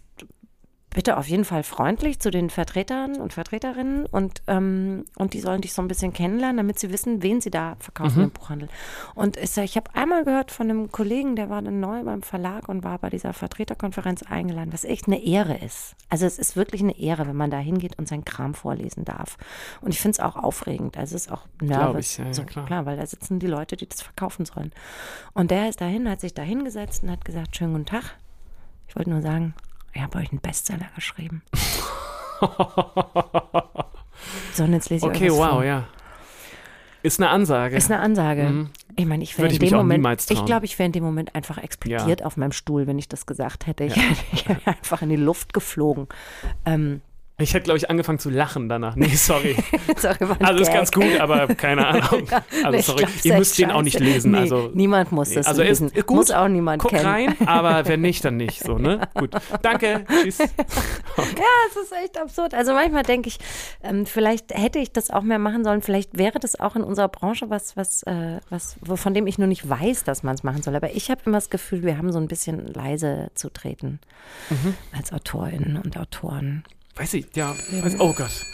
bitte auf jeden Fall freundlich zu den Vertretern und Vertreterinnen und, ähm, und die sollen dich so ein bisschen kennenlernen, damit sie wissen, wen sie da verkaufen im Buchhandel. Und es, ich habe einmal gehört von einem Kollegen, der war dann neu beim Verlag und war bei dieser Vertreterkonferenz eingeladen, was echt eine Ehre ist. Also es ist wirklich eine Ehre, wenn man da hingeht und seinen Kram vorlesen darf. Und ich finde es auch aufregend. Also es ist auch nervös. ich, ja, ja, so, klar. klar, weil da sitzen die Leute, die das verkaufen sollen. Und der ist dahin, hat sich da hingesetzt und hat gesagt, schönen guten Tag. Ich wollte nur sagen, ich habe euch einen Bestseller geschrieben. So, und jetzt lese ich Okay, wow, vor. ja. Ist eine Ansage. Ist eine Ansage. Mhm. Ich meine, ich wäre in dem Moment, ich glaube, ich wäre in dem Moment einfach explodiert auf meinem Stuhl, wenn ich das gesagt hätte. Ich, ich wäre einfach in die Luft geflogen. Ähm, Ich hätte, glaube ich, angefangen zu lachen danach. Nee, sorry. sorry, Also ist Gag. ganz gut, aber keine Ahnung. Also sorry, ihr müsst den auch nicht lesen. Nee, Also niemand muss das also lesen. ist gut. Muss auch niemand Guck kennen. rein, aber wenn nicht, dann nicht. So, ne? Gut. Danke. Tschüss. Ja, es ist echt absurd. Also manchmal denke ich, ähm, vielleicht hätte ich das auch mehr machen sollen. Vielleicht wäre das auch in unserer Branche was, was, äh, was von dem ich nur nicht weiß, dass man es machen soll. Aber ich habe immer das Gefühl, wir haben so ein bisschen leise zu treten Mhm. als AutorInnen und Autoren. Weiß ich, ja. Weiß, oh Gott.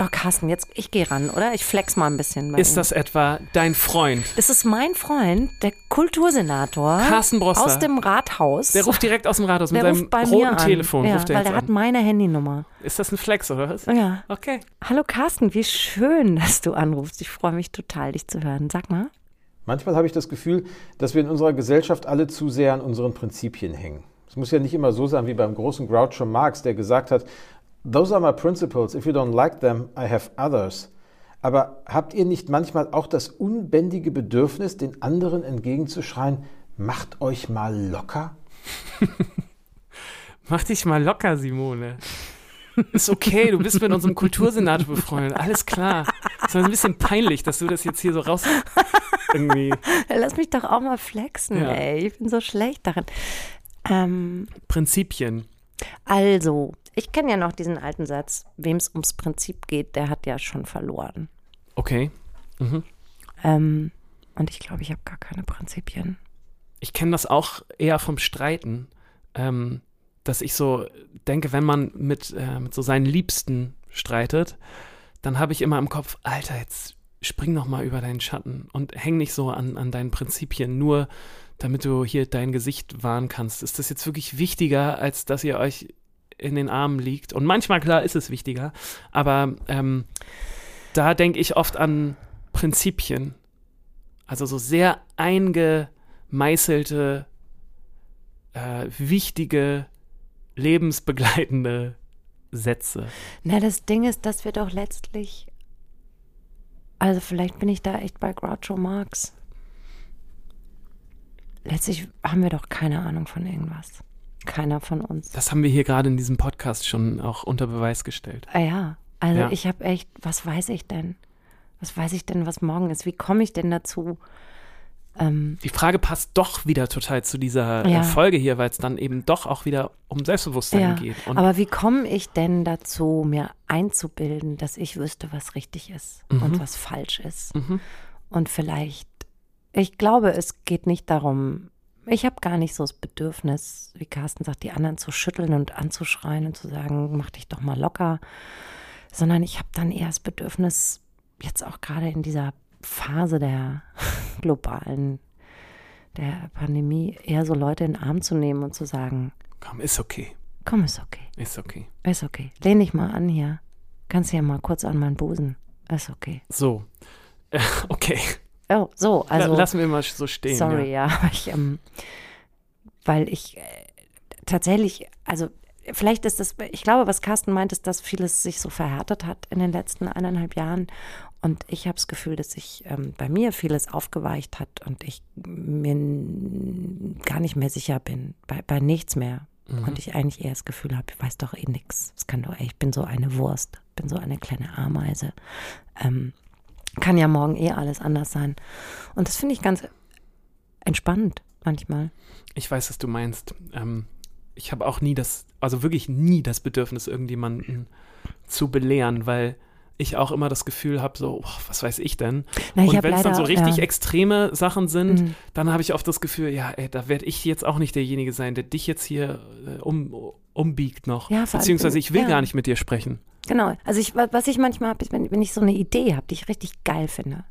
Oh, Carsten, jetzt ich gehe ran, oder? Ich flex mal ein bisschen. bei Ist ihm. das etwa dein Freund? Das ist mein Freund, der Kultursenator Carsten Brosser. aus dem Rathaus. Der ruft direkt aus dem Rathaus mit Der seinem ruft bei roten mir an. Telefon. Ja, ruft der weil der hat an. meine Handynummer. Ist das ein Flex oder was? Ja. Okay. Hallo Carsten, wie schön, dass du anrufst. Ich freue mich total, dich zu hören. Sag mal. Manchmal habe ich das Gefühl, dass wir in unserer Gesellschaft alle zu sehr an unseren Prinzipien hängen. Es muss ja nicht immer so sein wie beim großen Groucho Marx, der gesagt hat, Those are my principles. If you don't like them, I have others. Aber habt ihr nicht manchmal auch das unbändige Bedürfnis, den anderen entgegenzuschreien, macht euch mal locker? Mach dich mal locker, Simone. Ist okay, du bist mit unserem Kultursenator befreundet. Alles klar. Es war ein bisschen peinlich, dass du das jetzt hier so raus irgendwie Lass mich doch auch mal flexen, Ja. ey. Ich bin so schlecht darin. Ähm, Prinzipien. also, ich kenne ja noch diesen alten Satz, wem es ums Prinzip geht, der hat ja schon verloren. Okay. Mhm. Ähm, und ich glaube, ich habe gar keine Prinzipien. Ich kenne das auch eher vom Streiten, ähm, dass ich so denke, wenn man mit, äh, mit so seinen Liebsten streitet, dann habe ich immer im Kopf, Alter, jetzt spring noch mal über deinen Schatten und häng nicht so an, an deinen Prinzipien, nur damit du hier dein Gesicht wahren kannst. Ist das jetzt wirklich wichtiger, als dass ihr euch in den Armen liegt? Und manchmal, klar, ist es wichtiger, aber ähm, da denke ich oft an Prinzipien. Also so sehr eingemeißelte, äh, wichtige, lebensbegleitende Sätze. Na, das Ding ist, dass wir doch letztlich, also vielleicht bin ich da echt bei Groucho Marx. Letztlich haben wir doch keine Ahnung von irgendwas. Keiner von uns. Das haben wir hier gerade in diesem Podcast schon auch unter Beweis gestellt. Ah ja, also Ja. ich habe echt, was weiß ich denn? Was weiß ich denn, was morgen ist? Wie komme ich denn dazu? Ähm, Die Frage passt doch wieder total zu dieser Ja. äh, Folge hier, weil es dann eben doch auch wieder um Selbstbewusstsein ja, geht. Und aber wie komme ich denn dazu, mir einzubilden, dass ich wüsste, was richtig ist Mhm. und was falsch ist? Mhm. Und vielleicht, ich glaube, es geht nicht darum, ich habe gar nicht so das Bedürfnis, wie Carsten sagt, die anderen zu schütteln und anzuschreien und zu sagen, mach dich doch mal locker, sondern ich habe dann eher das Bedürfnis, jetzt auch gerade in dieser Phase der globalen, der Pandemie, eher so Leute in den Arm zu nehmen und zu sagen, komm, ist okay. komm, ist okay, Ist okay. ist okay, lehn dich mal an hier, kannst ja mal kurz an meinen Busen, ist okay. So. Äh, okay. Oh, so, also. La- Lassen wir mal so stehen. Sorry, Ja. ja, ich, ähm, weil ich äh, tatsächlich, also vielleicht ist das, ich glaube, was Carsten meint, ist, dass vieles sich so verhärtet hat in den letzten eineinhalb Jahren. Und ich habe das Gefühl, dass sich ähm, bei mir vieles aufgeweicht hat und ich mir gar nicht mehr sicher bin, bei, bei nichts mehr. Mhm. Und ich eigentlich eher das Gefühl habe, ich weiß doch eh nichts. Es kann doch, ich bin so eine Wurst, bin so eine kleine Ameise. Ähm, kann ja morgen eh alles anders sein. Und das finde ich ganz entspannend manchmal. Ich weiß, was du meinst. Ähm, ich habe auch nie das, also wirklich nie das Bedürfnis, irgendjemanden zu belehren, weil ich auch immer das Gefühl habe, so, oh, was weiß ich denn? Na, ich Und wenn es dann so richtig ja. extreme Sachen sind, Mhm. dann habe ich oft das Gefühl, ja, ey, da werde ich jetzt auch nicht derjenige sein, der dich jetzt hier äh, um, umbiegt noch. Ja, Beziehungsweise ich will ja. gar nicht mit dir sprechen. Genau. Also ich, wa- was ich manchmal habe, wenn, wenn ich so eine Idee habe, die ich richtig geil finde,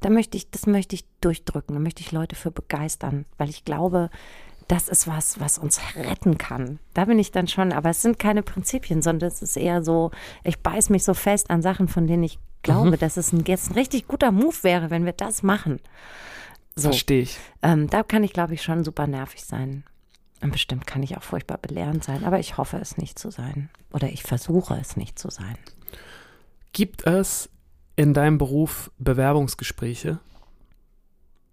dann möchte ich, das möchte ich durchdrücken, da möchte ich Leute für begeistern, weil ich glaube, das ist was, was uns retten kann. Da bin ich dann schon, aber es sind keine Prinzipien, sondern es ist eher so, ich beiß mich so fest an Sachen, von denen ich glaube, dass es ein, jetzt ein richtig guter Move wäre, wenn wir das machen. So. Verstehe ich. Ähm, da kann ich, glaube ich, schon super nervig sein. Und bestimmt kann ich auch furchtbar belehrend sein, aber ich hoffe es nicht zu sein. Oder ich versuche es nicht zu sein. Gibt es in deinem Beruf Bewerbungsgespräche?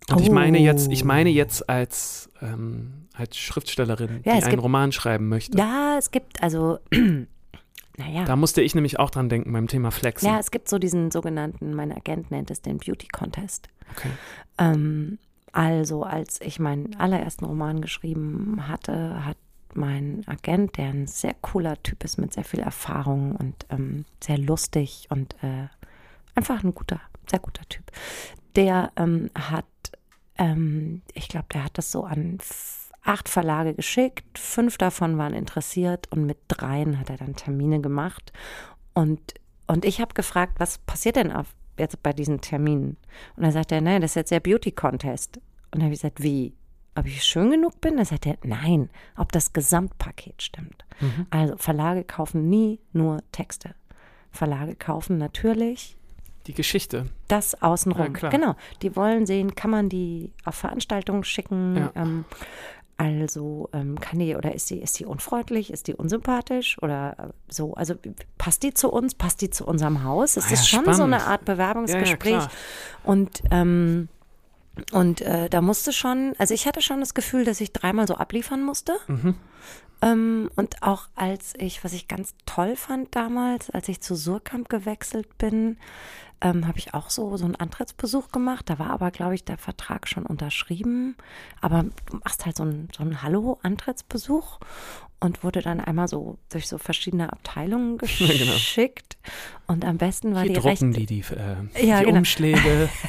Und ich Oh. meine jetzt, ich meine jetzt als, ähm, als Schriftstellerin, Ja, die einen gibt- Roman schreiben möchte. Ja, es gibt also, naja. Da musste ich nämlich auch dran denken beim Thema Flexen. Ja, es gibt so diesen sogenannten, mein Agent nennt es den Beauty Contest. Okay. Ähm, also, als ich meinen allerersten Roman geschrieben hatte, hat mein Agent, der ein sehr cooler Typ ist mit sehr viel Erfahrung und ähm, sehr lustig und äh, einfach ein guter, sehr guter Typ, der ähm, hat, ähm, ich glaube, der hat das so an acht Verlage geschickt, fünf davon waren interessiert und mit dreien hat er dann Termine gemacht. Und und ich habe gefragt, was passiert denn auf, jetzt bei diesen Terminen? Und dann sagt er, nein, das ist jetzt der Beauty Contest. Und dann habe ich gesagt, wie? Ob ich schön genug bin? Dann sagt er, nein, ob das Gesamtpaket stimmt. Also Verlage kaufen nie nur Texte. Verlage kaufen natürlich Die Geschichte. das außenrum. Ja, genau. Die wollen sehen, kann man die auf Veranstaltungen schicken? Ja. Ähm, also ähm, kann die oder ist sie ist die unfreundlich, ist die unsympathisch oder äh, so? Also passt die zu uns, passt die zu unserem Haus? Es Ah ist ja, schon so eine spannend. Art Bewerbungsgespräch klar. und ähm, und äh, da musste schon, also ich hatte schon das Gefühl, dass ich dreimal so abliefern musste. Mhm. Ähm, und auch als ich, was ich ganz toll fand damals, als ich zu Surkamp gewechselt bin, ähm, habe ich auch so, so einen Antrittsbesuch gemacht. Da war aber, glaube ich, der Vertrag schon unterschrieben. Aber du machst halt so einen, so einen Hallo-Antrittsbesuch und wurde dann einmal so durch so verschiedene Abteilungen geschickt. genau. Und am besten war hier die drucken rechte, die die, äh, Ja, die genau. Umschläge.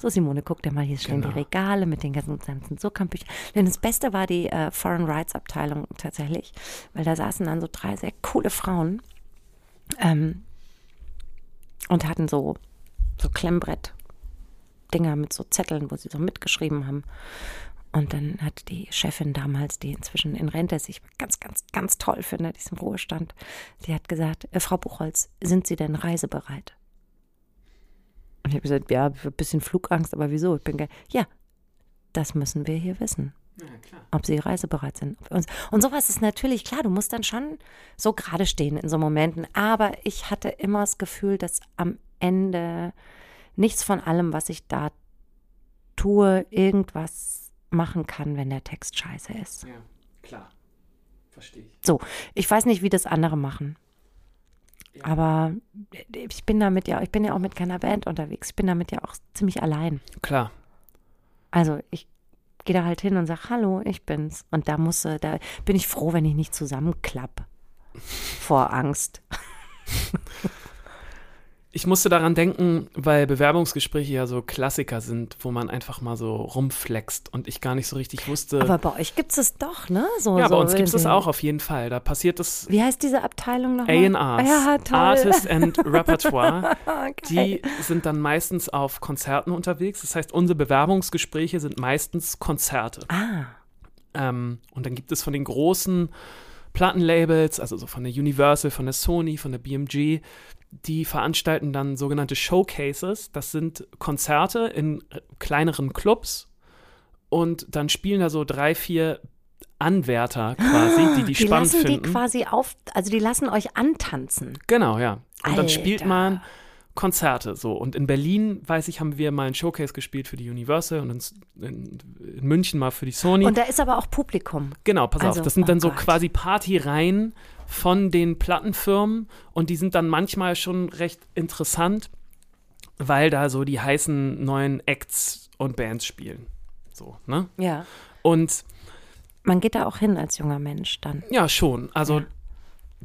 So, Simone, guck dir mal, hier stehen Genau. die Regale mit den ganzen, ganzen Zuckermbüchern. Denn das Beste war die äh, Foreign Rights Abteilung tatsächlich, weil da saßen dann so drei sehr coole Frauen ähm, und hatten so, so Klemmbrett-Dinger mit so Zetteln, wo sie so mitgeschrieben haben. Und dann hat die Chefin damals, die inzwischen in Rente ist, ich ganz, ganz, ganz toll finde, die ist im Ruhestand, die hat gesagt, äh, Frau Buchholz, sind Sie denn reisebereit? Und ich habe gesagt, ja, ein bisschen Flugangst, aber wieso? Ich bin ge ja, das müssen wir hier wissen. Ob sie reisebereit sind. Und, und sowas ist natürlich klar, du musst dann schon so gerade stehen in so Momenten. Aber ich hatte immer das Gefühl, dass am Ende nichts von allem, was ich da tue, irgendwas machen kann, wenn der Text scheiße ist. ja, klar. Verstehe ich. So, ich weiß nicht, wie das andere machen. Aber ich bin damit ja, ich bin ja auch mit keiner Band unterwegs. Ich bin damit ja auch ziemlich allein. Klar. Also ich gehe da halt hin und sage, hallo, ich bin's. Und da muss, äh, da bin ich froh, wenn ich nicht zusammenklapp vor Angst. Ich musste daran denken, weil Bewerbungsgespräche ja so Klassiker sind, wo man einfach mal so rumflext und ich gar nicht so richtig wusste. Aber bei euch gibt es es doch, ne? So, ja, so bei uns gibt es in- auch auf jeden Fall. Da passiert das Wie heißt diese Abteilung nochmal? A&Rs, Ja, toll. Artist and Repertoire. Okay. Die sind dann meistens auf Konzerten unterwegs. Das heißt, unsere Bewerbungsgespräche sind meistens Konzerte. Ah, Ähm, und dann gibt es von den großen Plattenlabels, also so von der Universal, von der Sony, von der BMG, die veranstalten dann sogenannte Showcases. Das sind Konzerte in kleineren Clubs und dann spielen da so drei, vier Anwärter quasi, die die, die spannend lassen finden. die quasi auf, also die lassen euch antanzen. Genau, ja. Und dann spielt Alter. man Konzerte so. Und in Berlin, weiß ich, haben wir mal ein Showcase gespielt für die Universal und in, in, München mal für die Sony. Und da ist aber auch Publikum. genau, pass Also, auf, das sind oh dann so Gott. quasi Partyreihen von den Plattenfirmen und die sind dann manchmal schon recht interessant, weil da so die heißen neuen Acts und Bands spielen. So, ne? Ja. Und Man geht da auch hin als junger Mensch dann. Ja, schon. Also Ja.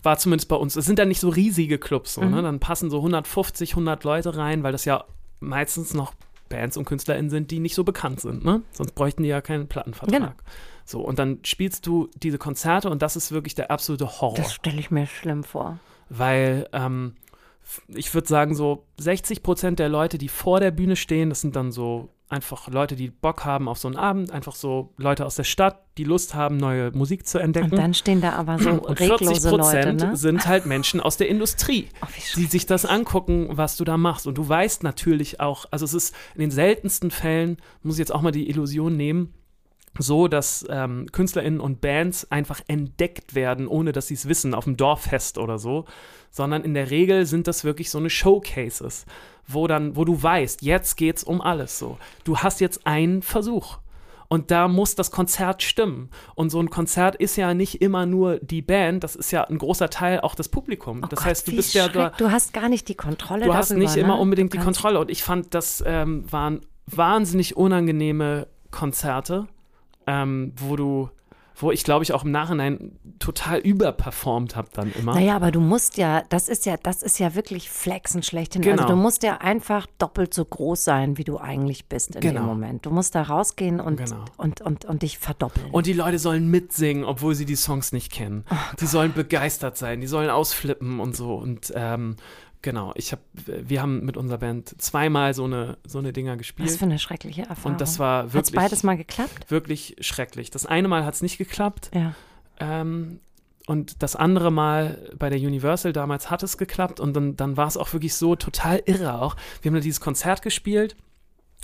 War zumindest bei uns. Es sind dann nicht so riesige Clubs, so, Mhm. ne? Dann passen so 150, 100 Leute rein, weil das ja meistens noch Bands und KünstlerInnen sind, die nicht so bekannt sind, ne? Sonst bräuchten die ja keinen Plattenvertrag. Genau. So, und dann spielst du diese Konzerte und das ist wirklich der absolute Horror. Das stelle ich mir schlimm vor. weil ähm, ich würde sagen, so 60 Prozent der Leute, die vor der Bühne stehen, das sind dann so einfach Leute, die Bock haben auf so einen Abend, einfach so Leute aus der Stadt, die Lust haben, neue Musik zu entdecken. Und dann stehen da aber so Und 40 reglose Leute, Prozent ne? sind halt Menschen aus der Industrie, Oh, die sich das angucken, was du da machst. Und du weißt natürlich auch, also es ist in den seltensten Fällen, muss ich jetzt auch mal die Illusion nehmen, so, dass ähm, KünstlerInnen und Bands einfach entdeckt werden, ohne dass sie es wissen, auf dem Dorffest oder so, sondern in der Regel sind das wirklich so eine Showcases, wo dann, wo du weißt, jetzt geht's um alles so. Du hast jetzt einen Versuch. Und da muss das Konzert stimmen. Und so ein Konzert ist ja nicht immer nur die Band, das ist ja ein großer Teil auch das Publikum. Oh das Gott, heißt, du bist ja da, Du hast gar nicht die Kontrolle du hast darüber, nicht immer ne? unbedingt Du die Kontrolle. Und ich fand, das ähm, waren wahnsinnig unangenehme Konzerte, ähm, wo du, wo ich glaube ich auch im Nachhinein total überperformt habe dann immer. Naja, aber du musst ja, das ist ja, das ist ja wirklich Flexen schlechthin. Genau. Also du musst ja einfach doppelt so groß sein, wie du eigentlich bist in Genau. dem Moment. Du musst da rausgehen und, Genau. und, und, und dich verdoppeln. Und die Leute sollen mitsingen, obwohl sie die Songs nicht kennen. Oh die sollen begeistert sein, die sollen ausflippen und so. Und ähm, genau, ich habe, wir haben mit unserer Band zweimal so eine, so eine Dinger Was gespielt. für eine schreckliche Erfahrung. Und das war wirklich, beides mal geklappt? wirklich schrecklich. Das eine Mal hat es nicht geklappt. Ja. Ähm, und das andere Mal bei der Universal damals hat es geklappt und dann, dann war es auch wirklich so total irre auch. Wir haben da dieses Konzert gespielt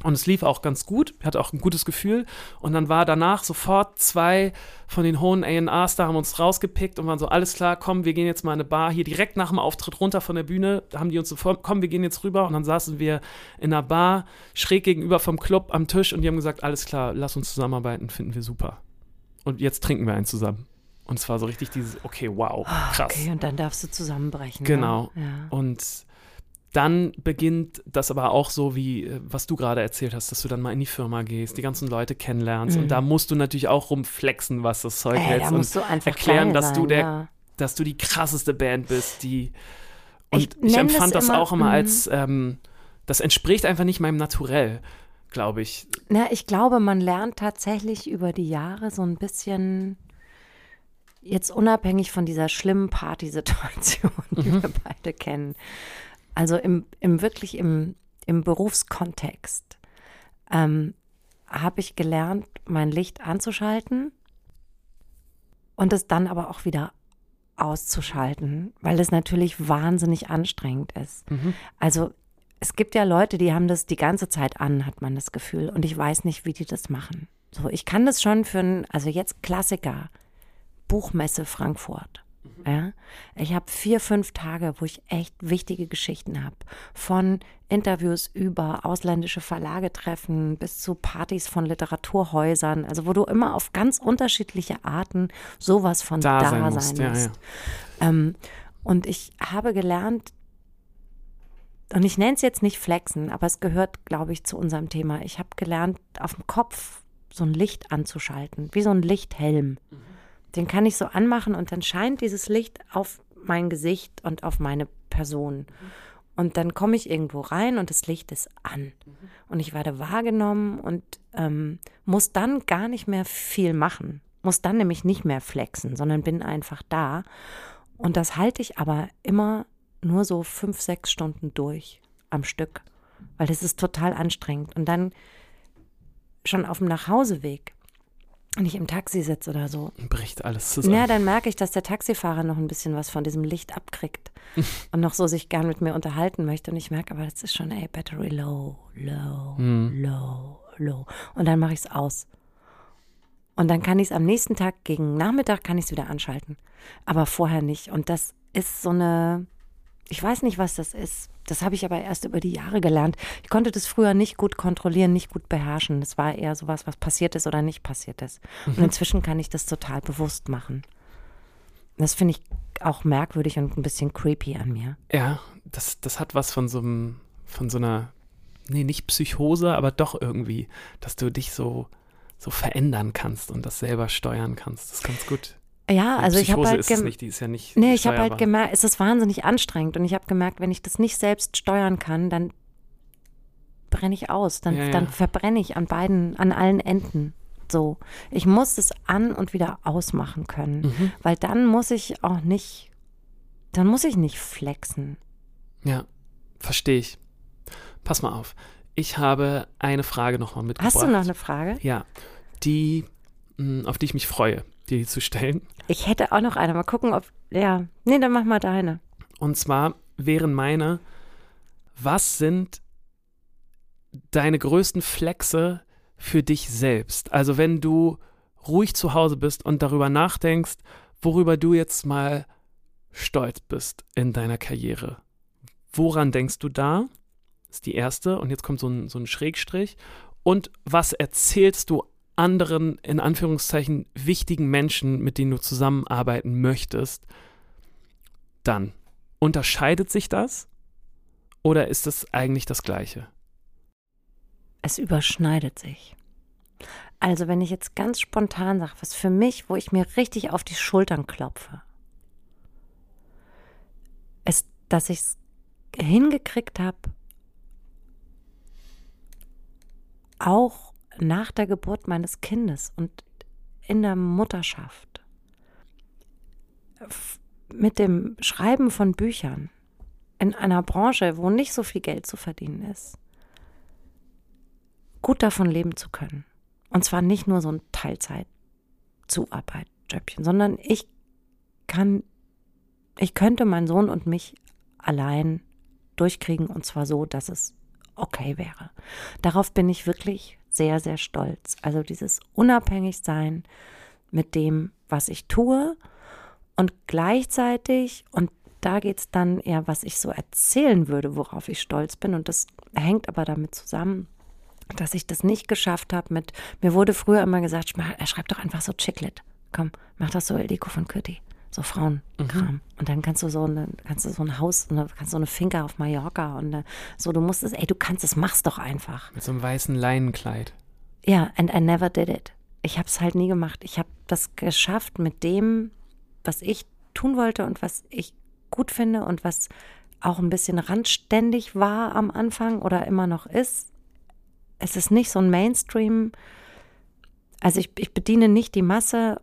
und es lief auch ganz gut, hatte auch ein gutes Gefühl und dann war danach sofort zwei von den hohen A&Rs da haben uns rausgepickt und waren so, alles klar, komm, wir gehen jetzt mal in eine Bar hier direkt nach dem Auftritt runter von der Bühne, da haben die uns sofort, komm, wir gehen jetzt rüber und dann saßen wir in einer Bar schräg gegenüber vom Club am Tisch und die haben gesagt, alles klar, lass uns zusammenarbeiten, finden wir super. Und jetzt trinken wir einen zusammen. Und es war so richtig dieses, okay, wow, krass. Okay, und dann darfst du zusammenbrechen. Genau. Ne? Ja. Und dann beginnt das aber auch so, wie äh, was du gerade erzählt hast, dass du dann mal in die Firma gehst, die ganzen Leute kennenlernst. Mhm. Und da musst du natürlich auch rumflexen, was das Zeug Ey, hält. da und musst du einfach erklären, dass du sein, der ja. dass du die krasseste Band bist, die. Und Ich ich, nenn das empfand das, immer- auch immer mhm. als, ähm, das entspricht einfach nicht meinem Naturell, glaube ich. Na, ich glaube, man lernt tatsächlich über die Jahre so ein bisschen, jetzt unabhängig von dieser schlimmen Partysituation, die wir beide kennen, also im, im wirklich im, im Berufskontext, ähm, habe ich gelernt, mein Licht anzuschalten und es dann aber auch wieder auszuschalten, weil es natürlich wahnsinnig anstrengend ist. Also es gibt ja Leute, die haben das die ganze Zeit an, hat man das Gefühl. Und ich weiß nicht, wie die das machen. So, ich kann das schon für ein, also jetzt Klassiker, Buchmesse Frankfurt. Ja, ich habe vier, fünf Tage, wo ich echt wichtige Geschichten habe. Von Interviews über ausländische Verlage treffen bis zu Partys von Literaturhäusern. Also wo du immer auf ganz unterschiedliche Arten sowas von Da da, sein sein, musst, ja, musst. Ähm, und ich habe gelernt, und ich nenne es jetzt nicht flexen, aber es gehört, glaube ich, zu unserem Thema. Ich habe gelernt, auf dem Kopf so ein Licht anzuschalten, wie so ein Lichthelm. Den kann ich so anmachen und dann scheint dieses Licht auf mein Gesicht und auf meine Person. Und dann komme ich irgendwo rein und das Licht ist an. Und ich werde wahrgenommen und ähm, muss dann gar nicht mehr viel machen. Muss dann nämlich nicht mehr flexen, sondern bin einfach da. Und das halte ich aber immer nur so fünf, sechs Stunden durch am Stück, weil das ist total anstrengend. Und dann schon auf dem Nachhauseweg, ich im Taxi sitze oder so, Bricht alles zusammen. ja, dann merke ich, dass der Taxifahrer noch ein bisschen was von diesem Licht abkriegt und noch so sich gern mit mir unterhalten möchte. Und ich merke, aber das ist schon, ey, Battery low, low, low, low. Und dann mache ich es aus. Und dann kann ich es am nächsten Tag gegen Nachmittag kann ich es wieder anschalten. Aber vorher nicht. Und das ist so eine, ich weiß nicht, was das ist. Das habe ich aber erst über die Jahre gelernt. Ich konnte das früher nicht gut kontrollieren, nicht gut beherrschen. Das war eher sowas, was passiert ist oder nicht passiert ist. Und inzwischen kann ich das total bewusst machen. Das finde ich auch merkwürdig und ein bisschen creepy an mir. Ja, das, das hat was von so einem, von so einer, nee, nicht Psychose, aber doch irgendwie, dass du dich so, so verändern kannst und das selber steuern kannst. Das ist ganz gut. Ja, also ich habe halt ist nicht, die ist ja nicht. Nee, ich habe halt gemerkt, es ist wahnsinnig anstrengend und ich habe gemerkt, wenn ich das nicht selbst steuern kann, dann brenne ich aus, dann, Ja, ja. dann verbrenne ich an beiden, an allen Enden. So, ich muss es an und wieder ausmachen können, Mhm. weil dann muss ich auch nicht, dann muss ich nicht flexen. Ja, verstehe ich. Pass mal auf. Ich habe eine Frage nochmal mitgebracht. Hast du noch eine Frage? Ja, die, mh, auf die ich mich freue, dir zu stellen. Ich hätte auch noch eine. Mal gucken, ob. Ja. Nee, dann mach mal deine. Und zwar wären meine, was sind deine größten Flexe für dich selbst? Also wenn du ruhig zu Hause bist und darüber nachdenkst, worüber du jetzt mal stolz bist in deiner Karriere. Woran denkst du da? Ist die erste. Und jetzt kommt so ein, so ein Schrägstrich. Und was erzählst du anderen, in Anführungszeichen, wichtigen Menschen, mit denen du zusammenarbeiten möchtest, dann? Unterscheidet sich das? Oder ist es eigentlich das Gleiche? Es überschneidet sich. Also, wenn ich jetzt ganz spontan sage, was für mich, wo ich mir richtig auf die Schultern klopfe, ist, dass ich es hingekriegt habe, auch nach der Geburt meines Kindes und in der Mutterschaft mit dem Schreiben von Büchern in einer Branche, wo nicht so viel Geld zu verdienen ist, gut davon leben zu können. Und zwar nicht nur so ein Teilzeit-Zuarbeit-Jöbchen, sondern ich kann, ich könnte meinen Sohn und mich allein durchkriegen und zwar so, dass es okay wäre. Darauf bin ich wirklich sehr, sehr stolz. Also dieses Unabhängigsein mit dem, was ich tue und gleichzeitig, und da geht es dann eher, was ich so erzählen würde, worauf ich stolz bin. Und das hängt aber damit zusammen, dass ich das nicht geschafft habe mit, mir wurde früher immer gesagt, "Schma- er schreibt doch einfach so Chiclet. Komm, mach das so Eliko von Kürti. So Frauenkram. Und dann kannst du so eine, kannst du so ein Haus, eine, kannst so eine Finca auf Mallorca und äh, so, du musst es, ey, du kannst es, mach's doch einfach. Mit so einem weißen Leinenkleid. Ja, and I never did it. Ich habe es halt nie gemacht. Ich habe das geschafft mit dem, was ich tun wollte und was ich gut finde und was auch ein bisschen randständig war am Anfang oder immer noch ist. Es ist nicht so ein Mainstream. Also ich, ich bediene nicht die Masse.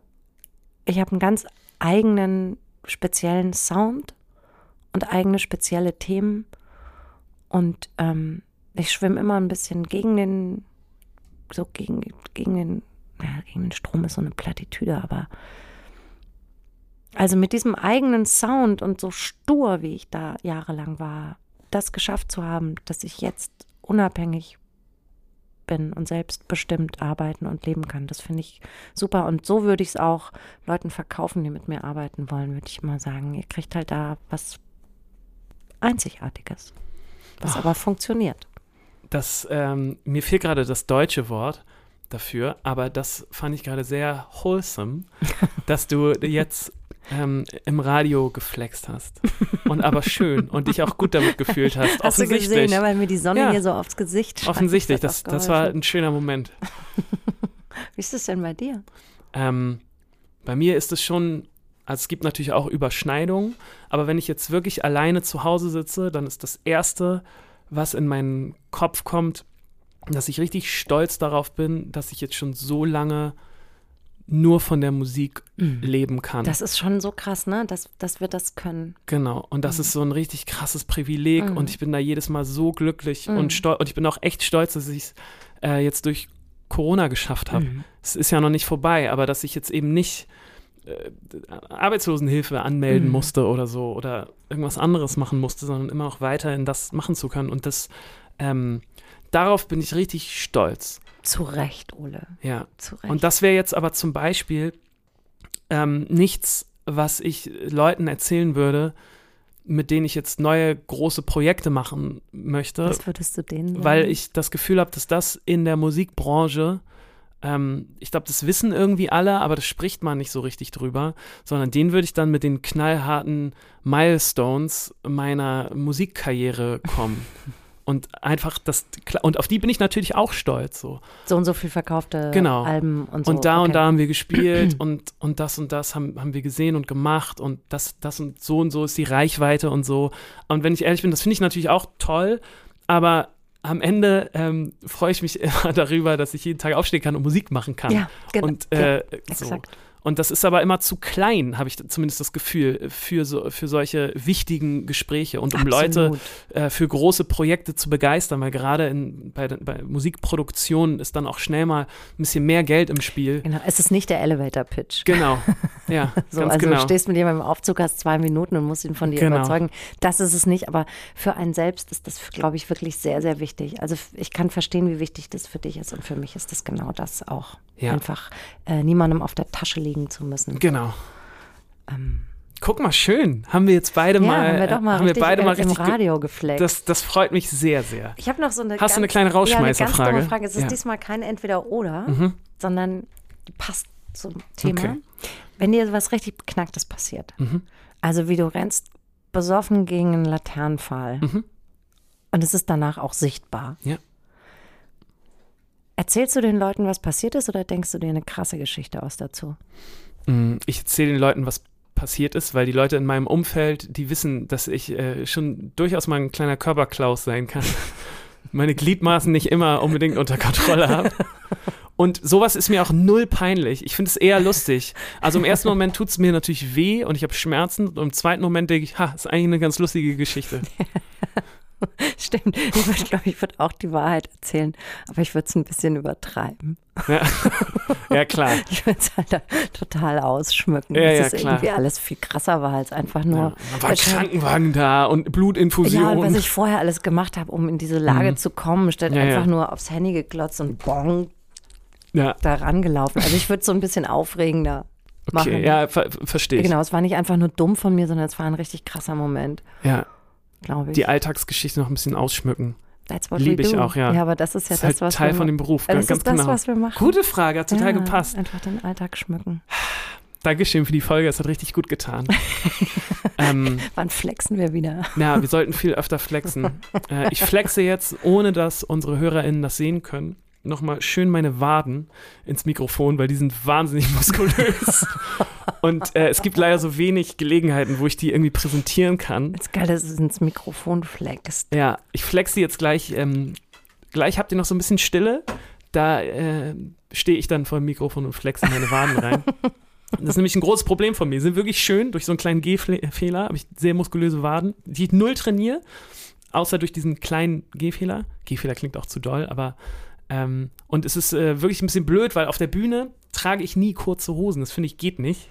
Ich habe einen ganz eigenen speziellen Sound und eigene spezielle Themen. Und ähm, ich schwimme immer ein bisschen gegen den, so gegen, gegen den, ja, gegen den Strom ist so eine Plattitüde, aber also mit diesem eigenen Sound und so stur, wie ich da jahrelang war, das geschafft zu haben, dass ich jetzt unabhängig bin und selbstbestimmt arbeiten und leben kann. Das finde ich super. Und so würde ich es auch Leuten verkaufen, die mit mir arbeiten wollen, würde ich immer sagen. Ihr kriegt halt da was Einzigartiges, was Ach. aber funktioniert. Das, ähm, mir fehlt gerade das deutsche Wort dafür, aber das fand ich gerade sehr wholesome, dass du jetzt ähm, im Radio geflext hast. Und aber schön und dich auch gut damit gefühlt hast. Hast du gesehen, ne, weil mir die Sonne Ja. hier so aufs Gesicht scheint. Offensichtlich, das, das war ein schöner Moment. Wie ist das denn bei dir? Ähm, bei mir ist es schon, also es gibt natürlich auch Überschneidungen, aber wenn ich jetzt wirklich alleine zu Hause sitze, dann ist das Erste, was in meinen Kopf kommt, dass ich richtig stolz darauf bin, dass ich jetzt schon so lange nur von der Musik leben kann. Das ist schon so krass, ne, dass, dass wir das können. Genau, und das ist so ein richtig krasses Privileg Mhm. und ich bin da jedes Mal so glücklich Mhm. und stolz und ich bin auch echt stolz, dass ich es äh, jetzt durch Corona geschafft habe. Mhm. Es ist ja noch nicht vorbei, aber dass ich jetzt eben nicht äh, Arbeitslosenhilfe anmelden Mhm. musste oder so oder irgendwas anderes machen musste, sondern immer noch weiterhin das machen zu können und das ähm, darauf bin ich richtig stolz. Zu Recht, Ole. Ja, Zu Recht. und das wäre jetzt aber zum Beispiel ähm, nichts, was ich Leuten erzählen würde, mit denen ich jetzt neue große Projekte machen möchte, Was würdest du denen sagen? weil ich das Gefühl habe, dass das in der Musikbranche, ähm, ich glaube, das wissen irgendwie alle, aber das spricht man nicht so richtig drüber, sondern den würde ich dann mit den knallharten Milestones meiner Musikkarriere kommen. Und einfach das, und auf die bin ich natürlich auch stolz. So. so und so viel verkaufte Genau. Alben und so. Und da und okay. da haben wir gespielt und, und das und das haben, haben wir gesehen und gemacht und das, das und so und so ist die Reichweite und so. Und wenn ich ehrlich bin, das finde ich natürlich auch toll, aber am Ende ähm, freue ich mich immer darüber, dass ich jeden Tag aufstehen kann und Musik machen kann. Ja, genau. Und, äh, so. exakt. Und das ist aber immer zu klein, habe ich zumindest das Gefühl, für, so, für solche wichtigen Gespräche und um Leute Absolut. äh, für große Projekte zu begeistern, weil gerade in, bei, bei Musikproduktion ist dann auch schnell mal ein bisschen mehr Geld im Spiel. Genau. Es ist nicht der Elevator-Pitch. Genau, ja, So, also genau. du stehst mit jemandem im Aufzug, hast zwei Minuten und musst ihn von dir Genau. überzeugen. Das ist es nicht, aber für einen selbst ist das, glaube ich, wirklich sehr, sehr wichtig. Also ich kann verstehen, wie wichtig das für dich ist und für mich ist das genau das auch. Ja. Einfach äh, niemandem auf der Tasche liegen zu müssen. Genau. Ähm, Guck mal, schön. Haben wir jetzt beide ja, mal, haben wir doch mal haben wir beide mal im richtig. ge- Radio gefleckt. Das, das freut mich sehr, sehr. ich habe noch so eine Hast du eine ganz- kleine Ja, eine Rausschmeißerfrage? ganz dumme Frage. Es ist Ja. diesmal kein Entweder-Oder, Mhm. sondern die passt zum Thema. Okay. Wenn dir was richtig Beknacktes passiert, Mhm. also wie du rennst besoffen gegen einen Laternenpfahl Mhm. und es ist danach auch sichtbar. Ja. Erzählst du den Leuten, was passiert ist, oder denkst du dir eine krasse Geschichte aus dazu? Mm, Ich erzähle den Leuten, was passiert ist, weil die Leute in meinem Umfeld, die wissen, dass ich äh, schon durchaus mal ein kleiner Körperklaus sein kann. Meine Gliedmaßen nicht immer unbedingt unter Kontrolle habe. Und sowas ist mir auch null peinlich. Ich finde es eher lustig. Also im ersten Moment tut es mir natürlich weh und ich habe Schmerzen. Und im zweiten Moment denke ich, ha, ist eigentlich eine ganz lustige Geschichte. Stimmt. Ich würde, glaube ich, würde auch die Wahrheit erzählen, aber ich würde es ein bisschen übertreiben. Ja, ja klar. Ich würde es halt total ausschmücken. Ja, dass ja, es klar. irgendwie alles viel krasser war als einfach Ja. nur. Dann war ein Krankenwagen da und Ja, und Blutinfusion. was ich vorher alles gemacht habe, um in diese Lage Mhm. zu kommen, statt Ja, einfach ja. nur aufs Handy geklotzt und bong ja, da rangelaufen. Also ich würde es so ein bisschen aufregender machen. okay, ja, ver verstehe ich. Genau, es war nicht einfach nur dumm von mir, sondern es war ein richtig krasser Moment, Ja, glaube ich. die Alltagsgeschichte noch ein bisschen ausschmücken. That's what lieb we ich auch, ja. Ja, aber das ist ja Das ist das, halt was Teil wir von dem Beruf, Also ganz, das ist das, genau. was wir machen. Gute Frage, hat total ja, gepasst. Einfach den Alltag schmücken. Dankeschön für die Folge, es hat richtig gut getan. ähm, Wann flexen wir wieder? Ja, wir sollten viel öfter flexen. äh, ich flexe jetzt, ohne dass unsere HörerInnen das sehen können nochmal schön meine Waden ins Mikrofon, weil die sind wahnsinnig muskulös. Und äh, es gibt leider so wenig Gelegenheiten, wo ich die irgendwie präsentieren kann. Es ist geil, dass es ins Mikrofon flext. Ja, ich flexe jetzt gleich. Ähm, gleich habt ihr noch so ein bisschen Stille. Da äh, stehe ich dann vor dem Mikrofon und flexe meine Waden rein. Das ist nämlich ein großes Problem von mir. Sie sind wirklich schön. Durch so einen kleinen Gehfehler habe ich sehr muskulöse Waden, die ich null trainiere. Außer durch diesen kleinen Gehfehler. Gehfehler klingt auch zu doll, aber ähm, und es ist äh, wirklich ein bisschen blöd, weil auf der Bühne trage ich nie kurze Hosen. Das finde ich geht nicht.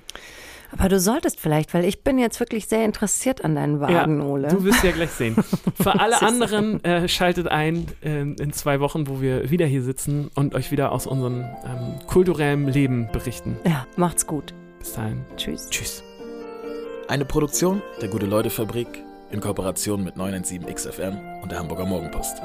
Aber du solltest vielleicht, weil ich bin jetzt wirklich sehr interessiert an deinen Waden, ja, Ole. Du wirst ja gleich sehen. Für alle anderen äh, schaltet ein äh, in zwei Wochen, wo wir wieder hier sitzen und euch wieder aus unserem ähm, kulturellen Leben berichten. Ja, macht's gut. Bis dahin. Tschüss. Tschüss. Eine Produktion der Gute-Leute-Fabrik in Kooperation mit 917XFM und der Hamburger Morgenpost.